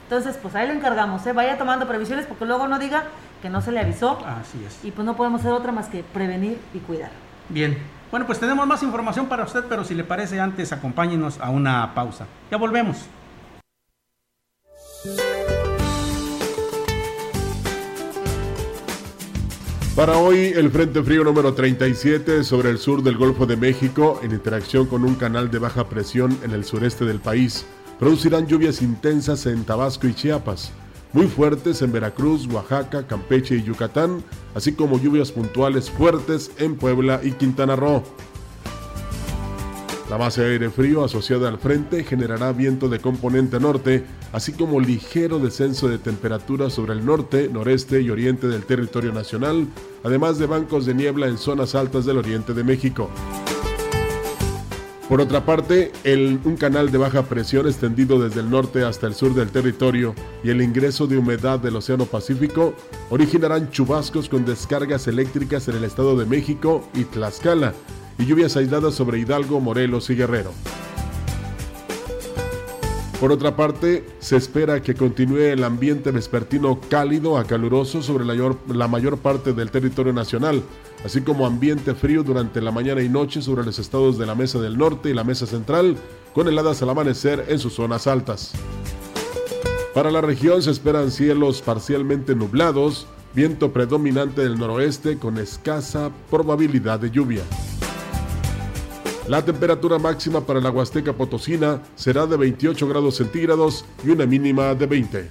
Entonces, pues ahí le encargamos, ¿eh? vaya tomando previsiones porque luego no diga que no se le avisó Así es. y pues no podemos hacer otra más que prevenir y cuidar. Bien. Bueno, pues tenemos más información para usted, pero si le parece antes, acompáñenos a una pausa. Ya volvemos. Para hoy, el Frente Frío número 37 sobre el sur del Golfo de México, en interacción con un canal de baja presión en el sureste del país, producirán lluvias intensas en Tabasco y Chiapas, muy fuertes en Veracruz, Oaxaca, Campeche y Yucatán, así como lluvias puntuales fuertes en Puebla y Quintana Roo. La base de aire frío asociada al frente generará viento de componente norte, así como ligero descenso de temperatura sobre el norte, noreste y oriente del territorio nacional, además de bancos de niebla en zonas altas del oriente de México. Por otra parte, un canal de baja presión extendido desde el norte hasta el sur del territorio y el ingreso de humedad del Océano Pacífico originarán chubascos con descargas eléctricas en el Estado de México y Tlaxcala y lluvias aisladas sobre Hidalgo, Morelos y Guerrero. Por otra parte, se espera que continúe el ambiente vespertino cálido a caluroso sobre la mayor parte del territorio nacional, así como ambiente frío durante la mañana y noche sobre los estados de la Mesa del Norte y la Mesa Central, con heladas al amanecer en sus zonas altas. Para la región se esperan cielos parcialmente nublados, viento predominante del noroeste con escasa probabilidad de lluvia. La temperatura máxima para la Huasteca Potosina será de 28 grados centígrados y una mínima de 20.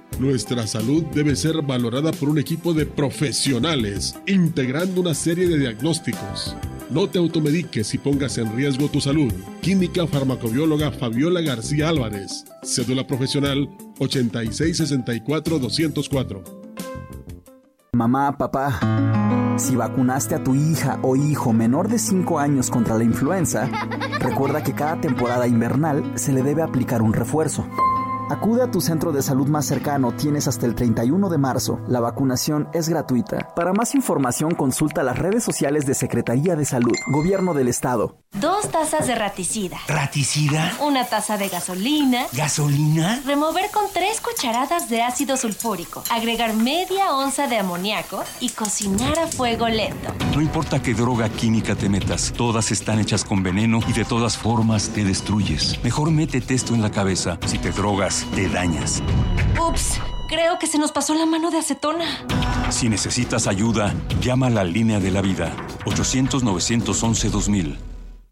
nuestra salud debe ser valorada por un equipo de profesionales, integrando una serie de diagnósticos. No te automediques y pongas en riesgo tu salud. Química farmacobióloga Fabiola García Álvarez. Cédula profesional 8664-204. Mamá, papá, si vacunaste a tu hija o hijo menor de 5 años contra la influenza, recuerda que cada temporada invernal se le debe aplicar un refuerzo. Acude a tu centro de salud más cercano, tienes hasta el 31 de marzo. La vacunación es gratuita. Para más información consulta las redes sociales de Secretaría de Salud, Gobierno del Estado. Dos tazas de raticida. ¿Raticida? Una taza de gasolina. ¿Gasolina? Remover con tres cucharadas de ácido sulfúrico. Agregar media onza de amoníaco y cocinar a fuego lento. No importa qué droga química te metas, todas están hechas con veneno y de todas formas te destruyes. Mejor métete esto en la cabeza. Si te drogas, te dañas. Ups, creo que se nos pasó la mano de acetona. Si necesitas ayuda, llama a la línea de la vida. 800-911-2000.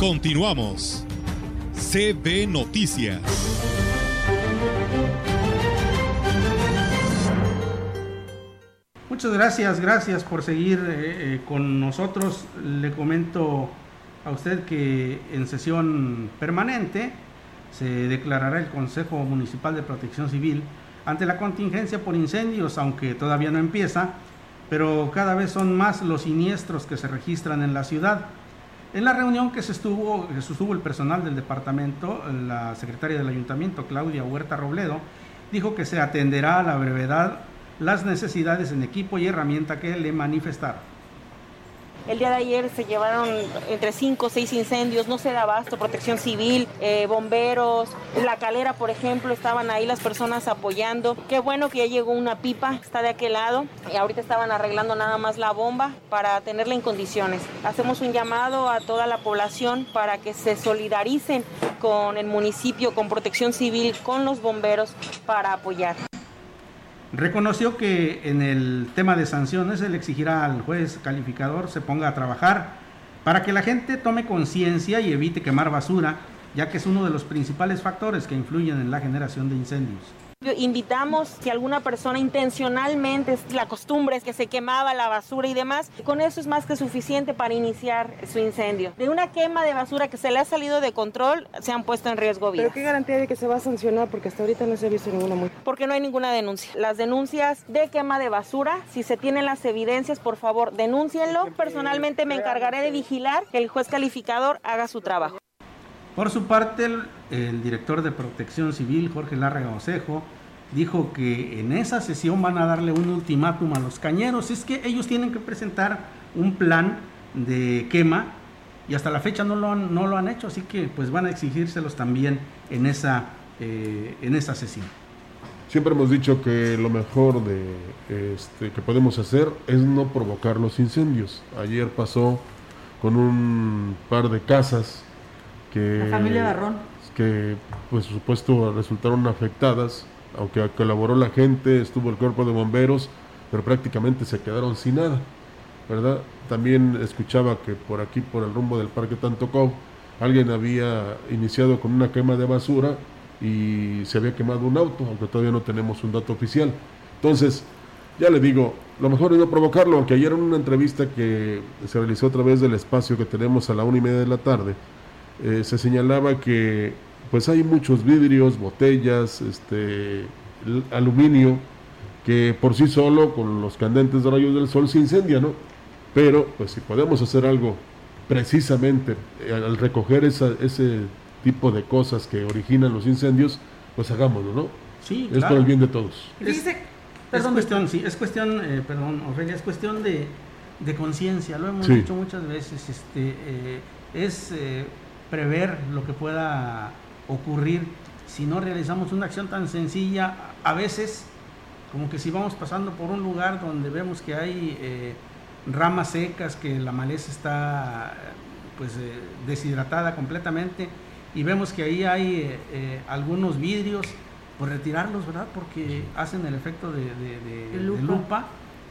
Continuamos. CB Noticias. Muchas gracias, gracias por seguir eh, eh, con nosotros. Le comento a usted que en sesión permanente se declarará el Consejo Municipal de Protección Civil ante la contingencia por incendios, aunque todavía no empieza, pero cada vez son más los siniestros que se registran en la ciudad. En la reunión que se estuvo, que sostuvo el personal del departamento, la secretaria del ayuntamiento, Claudia Huerta Robledo, dijo que se atenderá a la brevedad las necesidades en equipo y herramienta que le manifestaron. El día de ayer se llevaron entre 5 o 6 incendios, no se da abasto, protección civil, eh, bomberos, la calera, por ejemplo, estaban ahí las personas apoyando. Qué bueno que ya llegó una pipa, está de aquel lado, y ahorita estaban arreglando nada más la bomba para tenerla en condiciones. Hacemos un llamado a toda la población para que se solidaricen con el municipio, con protección civil, con los bomberos para apoyar. Reconoció que en el tema de sanciones él exigirá al juez calificador se ponga a trabajar para que la gente tome conciencia y evite quemar basura, ya que es uno de los principales factores que influyen en la generación de incendios. Invitamos si alguna persona intencionalmente, es la costumbre es que se quemaba la basura y demás, con eso es más que suficiente para iniciar su incendio. De una quema de basura que se le ha salido de control, se han puesto en riesgo vidas. ¿Pero qué garantía de que se va a sancionar? Porque hasta ahorita no se ha visto ninguna multa. Porque no hay ninguna denuncia. Las denuncias de quema de basura, si se tienen las evidencias, por favor, denúncienlo. Personalmente me encargaré de vigilar que el juez calificador haga su trabajo. Por su parte, el, director de Protección Civil, Jorge Larraga Osejo, dijo que en esa sesión van a darle un ultimátum a los cañeros. Es que ellos tienen que presentar un plan de quema y hasta la fecha no lo han, no lo han hecho, así que pues van a exigírselos también en esa, eh, en esa sesión. Siempre hemos dicho que lo mejor de, este, que podemos hacer es no provocar los incendios. Ayer pasó con un par de casas que, La familia Barrón. que pues por supuesto resultaron afectadas, aunque colaboró la gente, estuvo el cuerpo de bomberos, pero prácticamente se quedaron sin nada, ¿verdad? También escuchaba que por aquí, por el rumbo del Parque Tantocó, alguien había iniciado con una quema de basura y se había quemado un auto, aunque todavía no tenemos un dato oficial. Entonces, ya le digo, lo mejor es no provocarlo, aunque ayer en una entrevista que se realizó a través del espacio que tenemos a la una y media de la tarde, eh, se señalaba que pues hay muchos vidrios, botellas, este, aluminio, que por sí solo con los candentes de rayos del sol se incendia, ¿no? Pero pues si podemos hacer algo precisamente eh, al recoger esa, ese tipo de cosas que originan los incendios, pues hagámoslo, ¿no? Sí, es claro. por el bien de todos. Es, es cuestión, sí, es cuestión, eh, perdón, Ofelia, es cuestión de, de conciencia, lo hemos Sí. dicho muchas veces, este, eh, es eh, prever lo que pueda ocurrir si no realizamos una acción tan sencilla, a veces como que si vamos pasando por un lugar donde vemos que hay eh, ramas secas, que la maleza está pues eh, deshidratada completamente y vemos que ahí hay eh, algunos vidrios, pues retirarlos, ¿verdad? Porque hacen el efecto de, de- de- lupa. lupa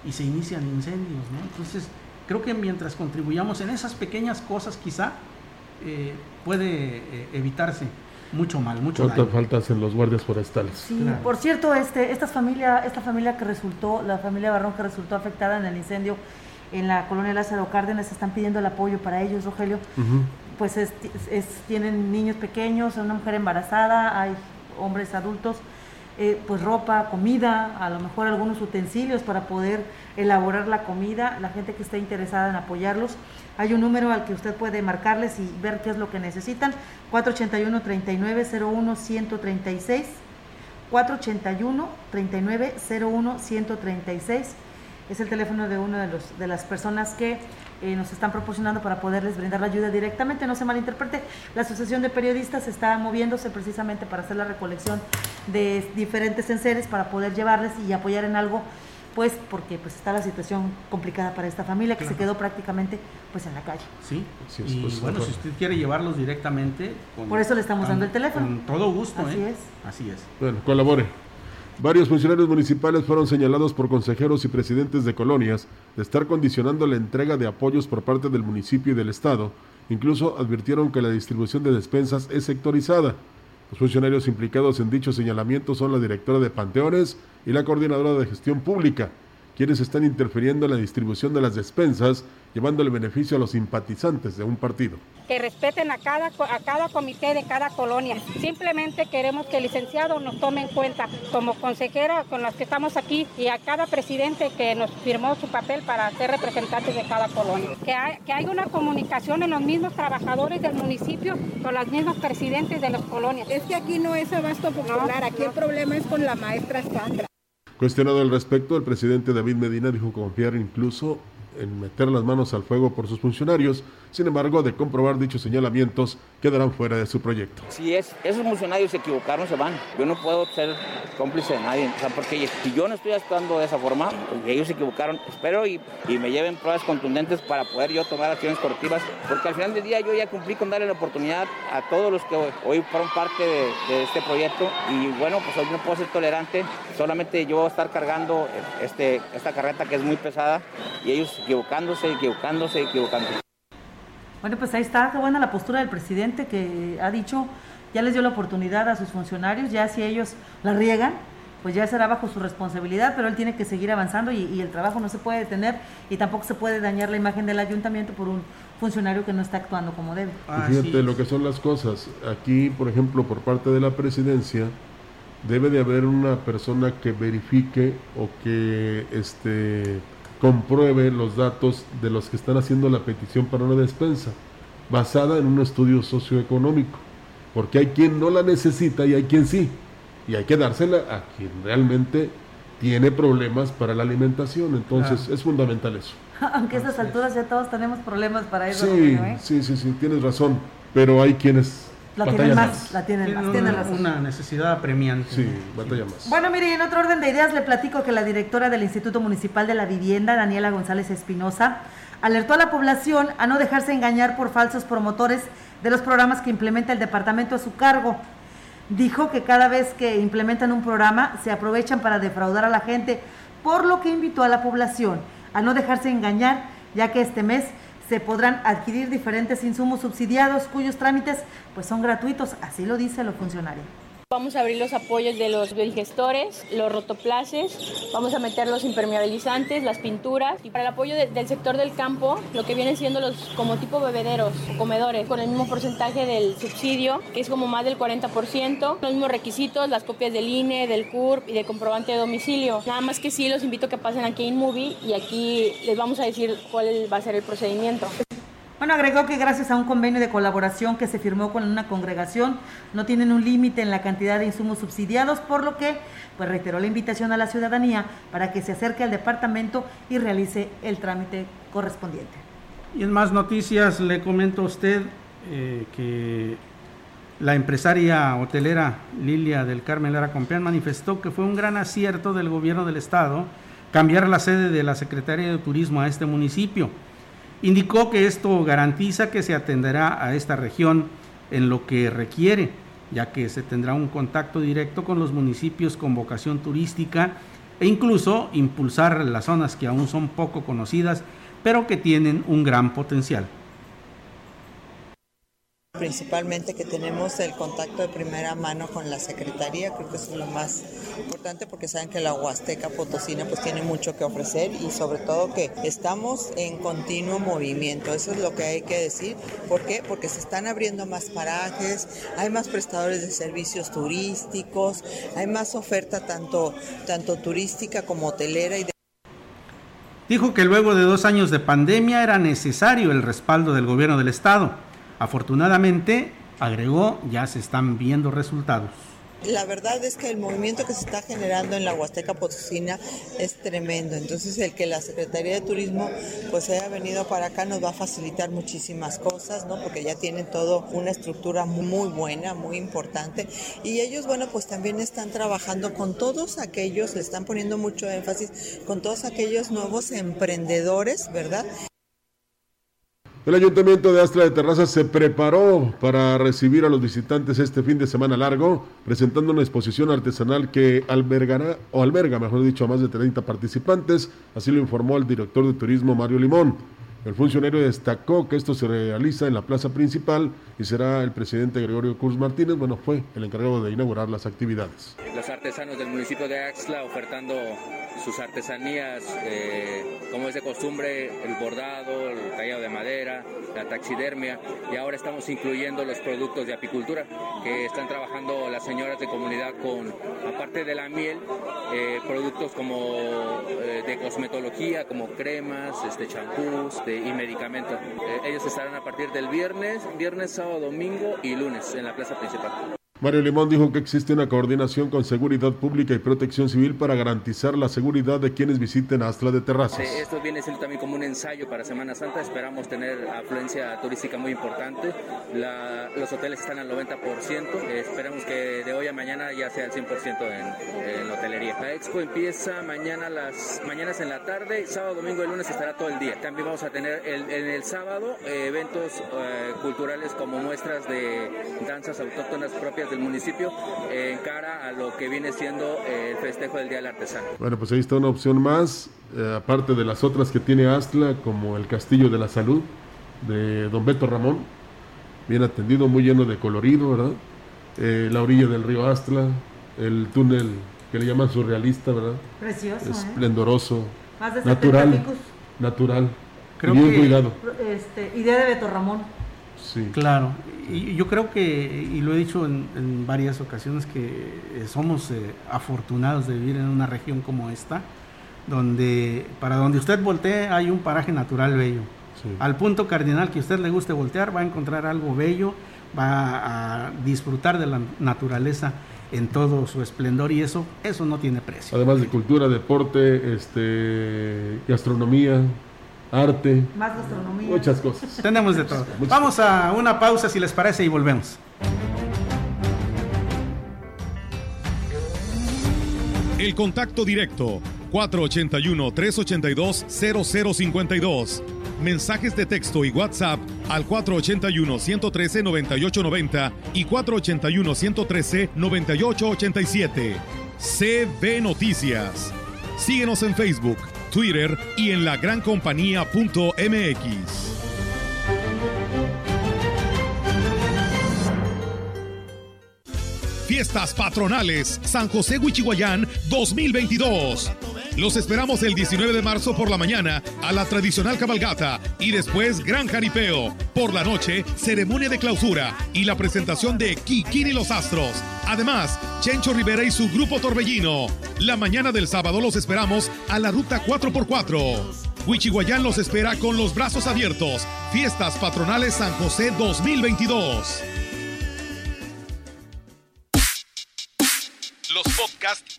y se inician incendios, ¿no? Entonces, creo que mientras contribuyamos en esas pequeñas cosas, quizá eh, puede eh, evitarse mucho mal, mucho Falta, daño. faltas en los guardias forestales. Sí, Claro. por cierto, este, esta familia, esta familia que resultó, la familia Barrón que resultó afectada en el incendio en la colonia Lázaro Cárdenas, están pidiendo el apoyo para ellos, Rogelio. Pues es- es- tienen niños pequeños, una mujer embarazada, hay hombres adultos, eh, pues ropa, comida, a lo mejor algunos utensilios para poder elaborar la comida, la gente que esté interesada en apoyarlos. Hay un número al que usted puede marcarles y ver qué es lo que necesitan, 481-3901-136. 481-3901-136. Es el teléfono de una de, los, de las personas que eh, nos están proporcionando para poderles brindar la ayuda directamente. No se malinterprete, la Asociación de Periodistas está moviéndose precisamente para hacer la recolección de diferentes enseres para poder llevarles y apoyar en algo, pues porque pues está la situación complicada para esta familia que se quedó prácticamente pues en la calle. Sí, es, y pues, bueno, si usted quiere llevarlos directamente... con- Por eso le estamos con- dando el teléfono. Con todo gusto, Así ¿eh? es. Así es. Bueno, colabore. Varios funcionarios municipales fueron señalados por consejeros y presidentes de colonias de estar condicionando la entrega de apoyos por parte del municipio y del Estado. Incluso advirtieron que la distribución de despensas es sectorizada. Los funcionarios implicados en dicho señalamiento son la directora de Panteones y la coordinadora de gestión pública, quienes están interfiriendo en la distribución de las despensas, llevándole beneficio a los simpatizantes de un partido. que respeten a cada, a cada comité de cada colonia. Simplemente queremos que el licenciado nos tome en cuenta como consejera con los que estamos aquí y a cada presidente que nos firmó su papel para ser representantes de cada colonia. Que, hay, que haya una comunicación en los mismos trabajadores del municipio con los mismos presidentes de las colonias. Es que aquí no es abasto popular, aquí el problema es con la maestra Sandra. Cuestionado al respecto, el presidente David Medina dijo confiar incluso en meter las manos al fuego por sus funcionarios. Sin embargo, de comprobar dichos señalamientos, quedarán fuera de su proyecto. Si es, esos funcionarios se equivocaron, se van. Yo no puedo ser cómplice de nadie. O sea, porque si yo no estoy actuando de esa forma, pues ellos se equivocaron. Espero y, me lleven pruebas contundentes para poder yo tomar acciones correctivas. Porque al final del día yo ya cumplí con darle la oportunidad a todos los que hoy fueron parte de, de este proyecto. Y bueno, pues hoy no puedo ser tolerante. Solamente yo estar cargando este, esta carreta que es muy pesada y ellos equivocándose, equivocándose, equivocándose. Bueno, pues ahí está, qué buena la postura del presidente que ha dicho, ya les dio la oportunidad a sus funcionarios, ya si ellos la riegan, pues ya será bajo su responsabilidad, pero él tiene que seguir avanzando y, y, el trabajo no se puede detener y tampoco se puede dañar la imagen del ayuntamiento por un funcionario que no está actuando como debe. Ah, fíjate sí. lo que son las cosas. Aquí, por ejemplo, por parte de la presidencia, debe de haber una persona que verifique o que este compruebe los datos de los que están haciendo la petición para una despensa, basada en un estudio socioeconómico, porque hay quien no la necesita y hay quien sí, y hay que dársela a quien realmente tiene problemas para la alimentación, entonces claro. es fundamental eso. Aunque a estas alturas ya todos tenemos problemas para eso. Sí, ¿eh? sí, sí, sí, tienes razón, pero hay quienes la tienen más, la tienen más, tienen una, una necesidad apremiante. Sí, batalla más. Bueno, mire, en otro orden de ideas le platico que la directora del Instituto Municipal de la Vivienda, Daniela González Espinosa, alertó a la población a no dejarse engañar por falsos promotores de los programas que implementa el departamento a su cargo. Dijo que cada vez que implementan un programa se aprovechan para defraudar a la gente, por lo que invitó a la población a no dejarse engañar, ya que este mes se podrán adquirir diferentes insumos subsidiados cuyos trámites pues son gratuitos, así lo dice lo funcionario. Vamos a abrir los apoyos de los biodigestores, los rotoplaces, vamos a meter los impermeabilizantes, las pinturas y para el apoyo de, del sector del campo, lo que vienen siendo los como tipo bebederos, comedores, con el mismo porcentaje del subsidio, que es como más del 40%, los mismos requisitos, las copias del INE, del CURP y de comprobante de domicilio. Nada más que sí los invito a que pasen aquí en Movie y aquí les vamos a decir cuál va a ser el procedimiento. Bueno, agregó que gracias a un convenio de colaboración que se firmó con una congregación, no tienen un límite en la cantidad de insumos subsidiados, por lo que pues reiteró la invitación a la ciudadanía para que se acerque al departamento y realice el trámite correspondiente. Y en más noticias le comento a usted eh, que la empresaria hotelera Lilia del Carmen Lara Compeán manifestó que fue un gran acierto del gobierno del estado cambiar la sede de la Secretaría de Turismo a este municipio. Indicó que esto garantiza que se atenderá a esta región en lo que requiere, ya que se tendrá un contacto directo con los municipios con vocación turística e incluso impulsar las zonas que aún son poco conocidas, pero que tienen un gran potencial principalmente que tenemos el contacto de primera mano con la Secretaría, creo que eso es lo más importante porque saben que la Huasteca Potosina pues tiene mucho que ofrecer y sobre todo que estamos en continuo movimiento, eso es lo que hay que decir, ¿por qué? Porque se están abriendo más parajes, hay más prestadores de servicios turísticos, hay más oferta tanto, tanto turística como hotelera y Dijo que luego de dos años de pandemia era necesario el respaldo del gobierno del Estado Afortunadamente, agregó, ya se están viendo resultados. La verdad es que el movimiento que se está generando en la Huasteca Potosina es tremendo. Entonces, el que la Secretaría de Turismo pues haya venido para acá nos va a facilitar muchísimas cosas, ¿no? Porque ya tienen todo una estructura muy buena, muy importante. Y ellos, bueno, pues también están trabajando con todos aquellos, le están poniendo mucho énfasis con todos aquellos nuevos emprendedores, ¿verdad? El Ayuntamiento de Astra de Terrazas se preparó para recibir a los visitantes este fin de semana largo, presentando una exposición artesanal que albergará, o alberga, mejor dicho, a más de 30 participantes, así lo informó el director de turismo Mario Limón. El funcionario destacó que esto se realiza en la plaza principal y será el presidente Gregorio Cruz Martínez, bueno, fue el encargado de inaugurar las actividades. Los artesanos del municipio de Axla ofertando sus artesanías, eh, como es de costumbre, el bordado, el tallado de madera, la taxidermia, y ahora estamos incluyendo los productos de apicultura que están trabajando las señoras de comunidad con, aparte de la miel, eh, productos como eh, de cosmetología, como cremas, este, champús de, y medicamentos. ellos estarán a partir del viernes, viernes, sábado, domingo y lunes en la plaza principal. Mario Limón dijo que existe una coordinación con Seguridad Pública y Protección Civil para garantizar la seguridad de quienes visiten Astla de Terrazas. Esto viene siendo también como un ensayo para Semana Santa. Esperamos tener afluencia turística muy importante. Los hoteles están al 90%. esperamos que de hoy a mañana ya sea al 100% en, en, la hotelería. La expo empieza mañana las mañanas en la tarde, sábado, domingo y lunes estará todo el día. También vamos a tener el, en el sábado eh, eventos eh, culturales como muestras de danzas autóctonas propias del municipio en cara a lo que viene siendo el festejo del Día del Artesano. Bueno, pues ahí está una opción más, eh, aparte de las otras que tiene Astla, como el Castillo de la Salud de Don Beto Ramón, bien atendido, muy lleno de colorido, ¿verdad? Eh, la orilla del río Astla, el túnel que le llaman surrealista, ¿verdad? Precioso. ¿eh? Esplendoroso. Más de natural. Natural. Creo bien que- cuidado. Este, idea de Beto Ramón. Sí. Claro, y yo creo que, y lo he dicho en, en varias ocasiones, que eh, somos eh, afortunados de vivir en una región como esta, donde para donde usted voltee hay un paraje natural bello. Al punto cardinal que usted le guste voltear, va a encontrar algo bello, va a disfrutar de la naturaleza en todo su esplendor y eso, eso no tiene precio. Además de cultura, deporte, este, gastronomía, arte, Más gastronomía. muchas cosas. Tenemos de todo. Vamos a una pausa si les parece y volvemos. El contacto directo 481-382-0052. Mensajes de texto y WhatsApp al 481-113-9890 y 481-113-9887. CB Noticias. Síguenos en Facebook, Twitter y en lagrancompañía.mx. Fiestas Patronales San José Huichihuayán 2022. Los esperamos el 19 de marzo por la mañana a la tradicional cabalgata y después gran jaripeo. Por la noche, ceremonia de clausura y la presentación de Kikín y los Astros. Además, Chencho Rivera y su grupo Torbellino. La mañana del sábado los esperamos a la ruta 4x4. Huichihuayán los espera con los brazos abiertos. Fiestas Patronales San José 2022. Los podcasts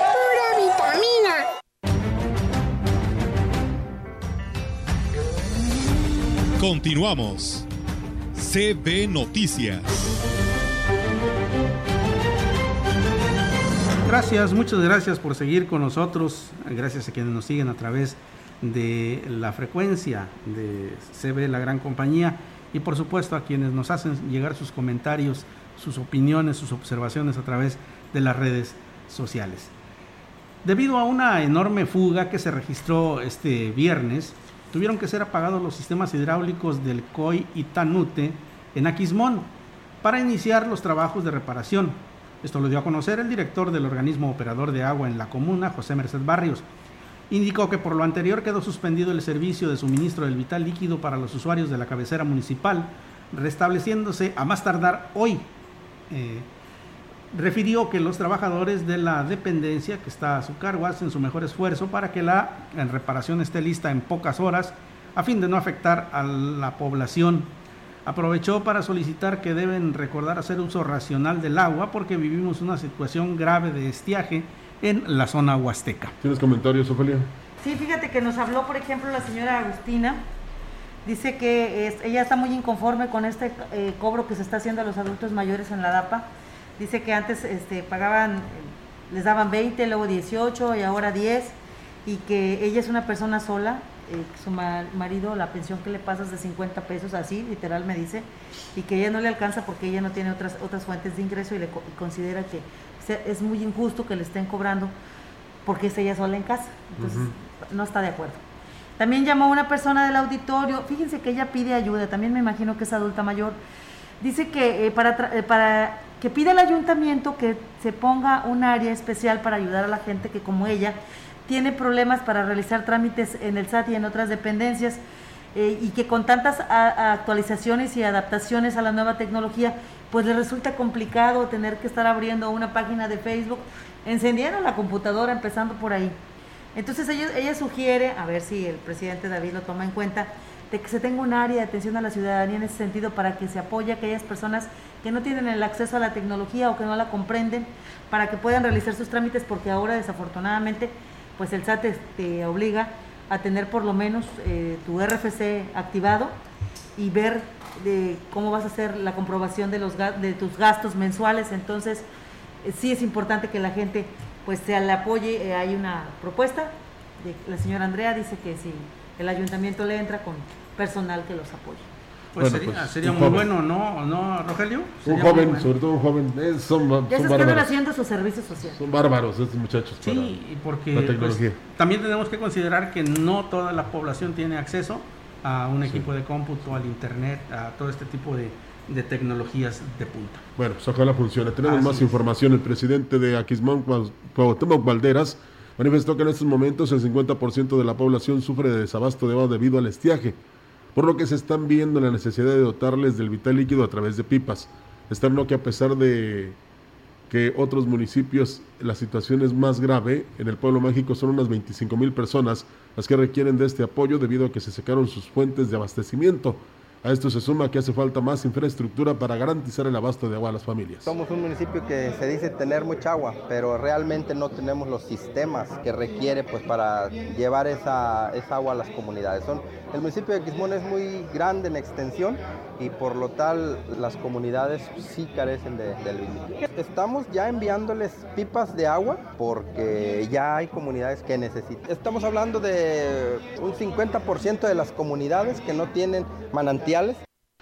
Continuamos. CB Noticias. Gracias, muchas gracias por seguir con nosotros. Gracias a quienes nos siguen a través de la frecuencia de CB La Gran Compañía y por supuesto a quienes nos hacen llegar sus comentarios, sus opiniones, sus observaciones a través de las redes sociales. Debido a una enorme fuga que se registró este viernes, tuvieron que ser apagados los sistemas hidráulicos del COI y Tanute en Aquismón para iniciar los trabajos de reparación. Esto lo dio a conocer el director del organismo operador de agua en la comuna, José Merced Barrios. Indicó que por lo anterior quedó suspendido el servicio de suministro del vital líquido para los usuarios de la cabecera municipal, restableciéndose a más tardar hoy. Eh, refirió que los trabajadores de la dependencia que está a su cargo hacen su mejor esfuerzo para que la reparación esté lista en pocas horas a fin de no afectar a la población. Aprovechó para solicitar que deben recordar hacer uso racional del agua porque vivimos una situación grave de estiaje en la zona huasteca. ¿Tienes comentarios, Ofelia? Sí, fíjate que nos habló, por ejemplo, la señora Agustina. Dice que ella está muy inconforme con este eh, cobro que se está haciendo a los adultos mayores en la DAPA. Dice que antes este, pagaban, les daban 20, luego 18 y ahora 10 y que ella es una persona sola, eh, su marido la pensión que le pasa es de 50 pesos, así literal me dice, y que ella no le alcanza porque ella no tiene otras, otras fuentes de ingreso y le considera que es muy injusto que le estén cobrando porque es ella sola en casa. Entonces, no está de acuerdo. También llamó una persona del auditorio, fíjense que ella pide ayuda, también me imagino que es adulta mayor. Dice que eh, para, eh, para que pide al ayuntamiento que se ponga un área especial para ayudar a la gente que como ella tiene problemas para realizar trámites en el SAT y en otras dependencias eh, y que con tantas actualizaciones y adaptaciones a la nueva tecnología, pues le resulta complicado tener que estar abriendo una página de Facebook, encendiendo la computadora, empezando por ahí. Entonces ella, ella sugiere, a ver si el presidente David lo toma en cuenta, de que se tenga un área de atención a la ciudadanía en ese sentido para que se apoye a aquellas personas que no tienen el acceso a la tecnología o que no la comprenden, para que puedan realizar sus trámites, porque ahora desafortunadamente pues el SAT te obliga a tener por lo menos eh, tu RFC activado y ver de cómo vas a hacer la comprobación de, los, de tus gastos mensuales. Entonces, eh, sí es importante que la gente pues se le apoye. Eh, hay una propuesta, la señora Andrea dice que si el ayuntamiento le entra con personal que los apoye. Pues sería, pues, muy bueno, ¿no, ¿no Rogelio? Un joven, sobre todo un joven. son, ya se están haciendo su servicio social. Son bárbaros estos muchachos. Sí, porque pues, también tenemos que considerar que no toda la población tiene acceso a un equipo de cómputo, al internet, a todo este tipo de, de tecnologías de punta. Bueno, pues ojalá funcione. Tenemos más información. El presidente de Aquismón, Cuauhtémoc Valderas, manifestó que en estos momentos el 50% de la población sufre de desabasto de agua debido al estiaje, por lo que se están viendo la necesidad de dotarles del vital líquido a través de pipas. Externo que a pesar de que otros municipios la situación es más grave, en el pueblo mágico son unas 25 mil personas las que requieren de este apoyo debido a que se secaron sus fuentes de abastecimiento. A esto se suma que hace falta más infraestructura para garantizar el abasto de agua a las familias. Somos un municipio que se dice tener mucha agua, pero realmente no tenemos los sistemas que requiere pues, para llevar esa, esa agua a las comunidades. Son, el municipio de Quismón es muy grande en extensión y por lo tal las comunidades sí carecen de, del líquido. Estamos ya enviándoles pipas de agua porque ya hay comunidades que necesitan. Estamos hablando de un 50% de las comunidades que no tienen manantiales.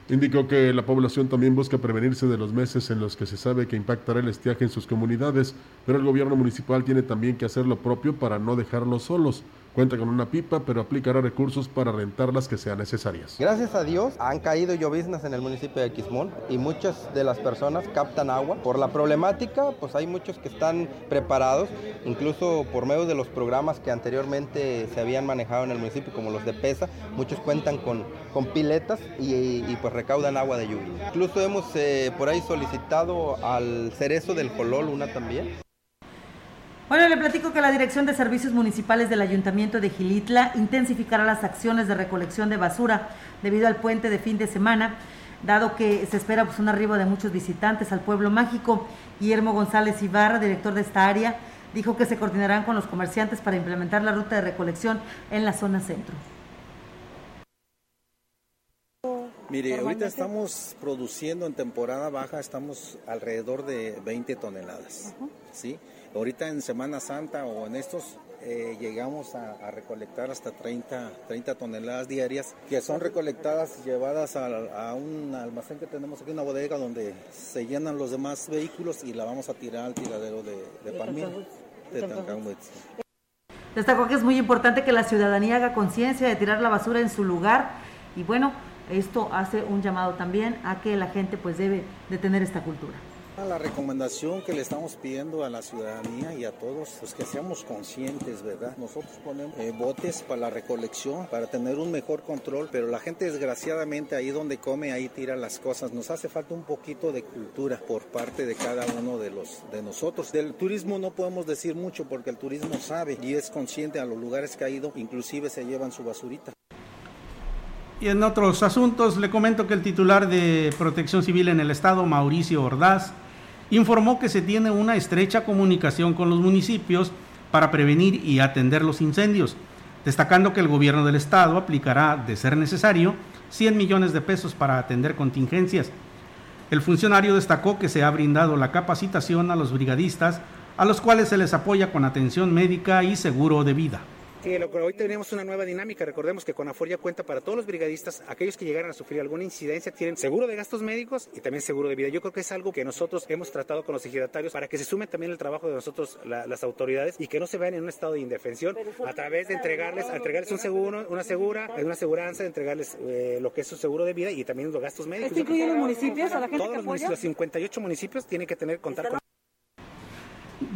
Indicó que la población también busca prevenirse de los meses en los que se sabe que impactará el estiaje en sus comunidades, pero el gobierno municipal tiene también que hacer lo propio para no dejarlos solos. Cuenta con una pipa, pero aplicará recursos para rentar las que sean necesarias. Gracias a Dios han caído lloviznas en el municipio de Quismón y muchas de las personas captan agua. Por la problemática, pues hay muchos que están preparados, incluso por medio de los programas que anteriormente se habían manejado en el municipio, como los de PESA, muchos cuentan con, con piletas y, pues recaudan agua de lluvia. Incluso hemos eh, por ahí solicitado al cerezo del Colol una también. Bueno, le platico que la Dirección de Servicios Municipales del Ayuntamiento de Gilitla intensificará las acciones de recolección de basura debido al puente de fin de semana, dado que se espera pues, un arribo de muchos visitantes al pueblo mágico. Guillermo González Ibarra, director de esta área, dijo que se coordinarán con los comerciantes para implementar la ruta de recolección en la zona centro. Mire, ahorita estamos produciendo en temporada baja, estamos alrededor de 20 toneladas, ¿sí? Ahorita en Semana Santa o en estos eh, llegamos a, recolectar hasta 30, 30 toneladas diarias que son recolectadas, llevadas a, un almacén que tenemos aquí, una bodega donde se llenan los demás vehículos y la vamos a tirar al tiradero de, de Palmira, de Destacó que es muy importante que la ciudadanía haga conciencia de tirar la basura en su lugar y bueno, esto hace un llamado también a que la gente pues debe de tener esta cultura. La recomendación que le estamos pidiendo a la ciudadanía y a todos, pues que seamos conscientes, ¿verdad? Nosotros ponemos eh, botes para la recolección, para tener un mejor control, pero la gente desgraciadamente ahí donde come, ahí tira las cosas. Nos hace falta un poquito de cultura por parte de cada uno de los de nosotros. Del turismo no podemos decir mucho porque el turismo sabe y es consciente a los lugares que ha ido, inclusive se llevan su basurita. Y en otros asuntos, le comento que el titular de Protección Civil en el Estado, Mauricio Ordaz, informó que se tiene una estrecha comunicación con los municipios para prevenir y atender los incendios, destacando que el gobierno del Estado aplicará, de ser necesario, 100 millones de pesos para atender contingencias. El funcionario destacó que se ha brindado la capacitación a los brigadistas, a los cuales se les apoya con atención médica y seguro de vida. Sí, hoy tenemos una nueva dinámica. Recordemos que Conafor ya cuenta para todos los brigadistas, aquellos que llegaran a sufrir alguna incidencia, tienen seguro de gastos médicos y también seguro de vida. Yo creo que es algo que nosotros hemos tratado con los ejidatarios para que se sume también el trabajo de nosotros, las autoridades, y que no se vean en un estado de indefensión a través de entregarles, entregarles un seguro, una segura, una aseguranza, entregarles eh, lo que es su seguro de vida y también los gastos médicos. ¿Esto incluye los municipios, a la gente Todos los, municipios, los 58 municipios tienen que tener contar con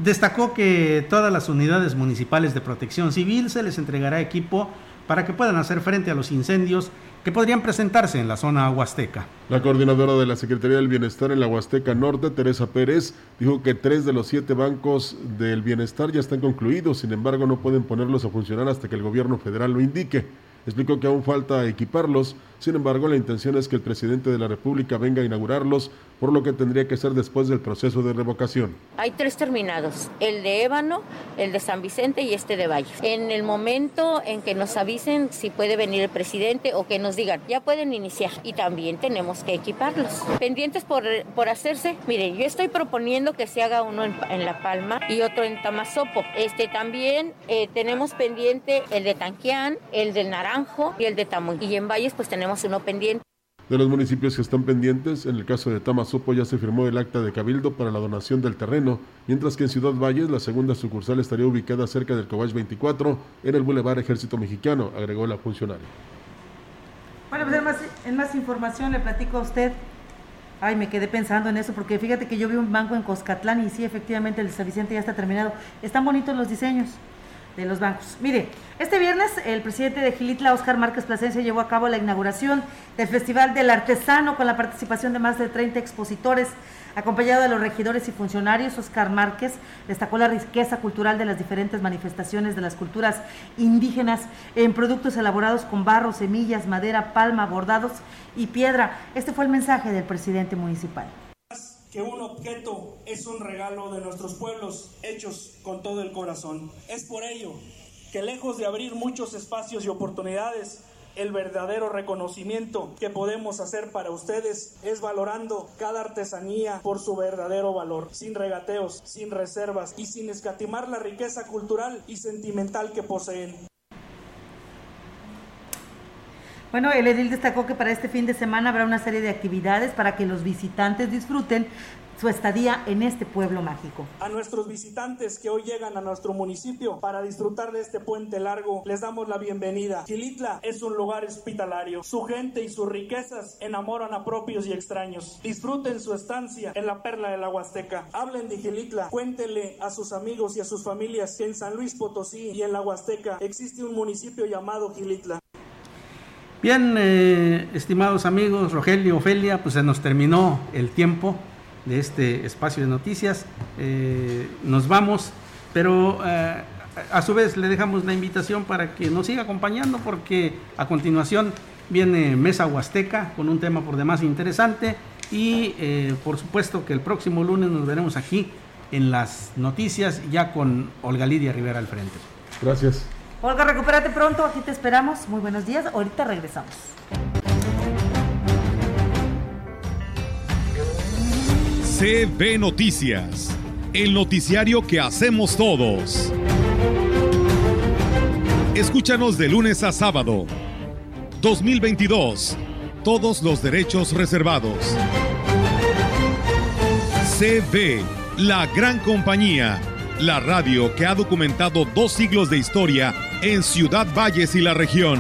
Destacó que todas las unidades municipales de protección civil se les entregará equipo para que puedan hacer frente a los incendios que podrían presentarse en la zona huasteca. La coordinadora de la Secretaría del Bienestar en la Huasteca Norte, Teresa Pérez, dijo que tres de los siete bancos del bienestar ya están concluidos, sin embargo no pueden ponerlos a funcionar hasta que el gobierno federal lo indique. Explicó que aún falta equiparlos, sin embargo la intención es que el presidente de la República venga a inaugurarlos, por lo que tendría que ser después del proceso de revocación. Hay tres terminados, el de Ébano, el de San Vicente y este de Valles. En el momento en que nos avisen si puede venir el presidente o que nos digan, ya pueden iniciar y también tenemos que equiparlos. Pendientes por, por hacerse, miren, yo estoy proponiendo que se haga uno en, La Palma y otro en Tamazopo. Este también eh, tenemos pendiente el de Tanquián, el del Naranjo y el de Tamuy. Y en Valles pues tenemos uno pendiente. De los municipios que están pendientes, en el caso de Tamazopo ya se firmó el acta de cabildo para la donación del terreno, mientras que en Ciudad Valles la segunda sucursal estaría ubicada cerca del Cobach 24 en el Boulevard Ejército Mexicano, agregó la funcionaria. Bueno, pues en más, en más información le platico a usted. Ay, me quedé pensando en eso, porque fíjate que yo vi un banco en Coscatlán y sí, efectivamente el San Vicente ya está terminado. Están bonitos los diseños de los bancos. Mire, este viernes el presidente de Gilitla, Oscar Márquez Plasencia, llevó a cabo la inauguración del Festival del Artesano con la participación de más de 30 expositores. Acompañado de los regidores y funcionarios, Oscar Márquez destacó la riqueza cultural de las diferentes manifestaciones de las culturas indígenas en productos elaborados con barro, semillas, madera, palma, bordados y piedra. Este fue el mensaje del presidente municipal que un objeto es un regalo de nuestros pueblos hechos con todo el corazón. Es por ello que lejos de abrir muchos espacios y oportunidades, el verdadero reconocimiento que podemos hacer para ustedes es valorando cada artesanía por su verdadero valor, sin regateos, sin reservas y sin escatimar la riqueza cultural y sentimental que poseen. Bueno, el edil destacó que para este fin de semana habrá una serie de actividades para que los visitantes disfruten su estadía en este pueblo mágico. A nuestros visitantes que hoy llegan a nuestro municipio para disfrutar de este puente largo, les damos la bienvenida. Gilitla es un lugar hospitalario. Su gente y sus riquezas enamoran a propios y extraños. Disfruten su estancia en la perla de la Huasteca. Hablen de Gilitla, cuéntenle a sus amigos y a sus familias que en San Luis Potosí y en la Huasteca existe un municipio llamado Gilitla. Bien, eh, estimados amigos, Rogelio, Ofelia, pues se nos terminó el tiempo de este espacio de noticias. Eh, nos vamos, pero eh, a su vez le dejamos la invitación para que nos siga acompañando porque a continuación viene Mesa Huasteca con un tema por demás interesante y eh, por supuesto que el próximo lunes nos veremos aquí en las noticias ya con Olga Lidia Rivera al frente. Gracias. Olga, recupérate pronto, aquí te esperamos. Muy buenos días, ahorita regresamos. CB Noticias, el noticiario que hacemos todos. Escúchanos de lunes a sábado. 2022. Todos los derechos reservados. CB, la gran compañía. La radio que ha documentado dos siglos de historia en Ciudad Valles y la región.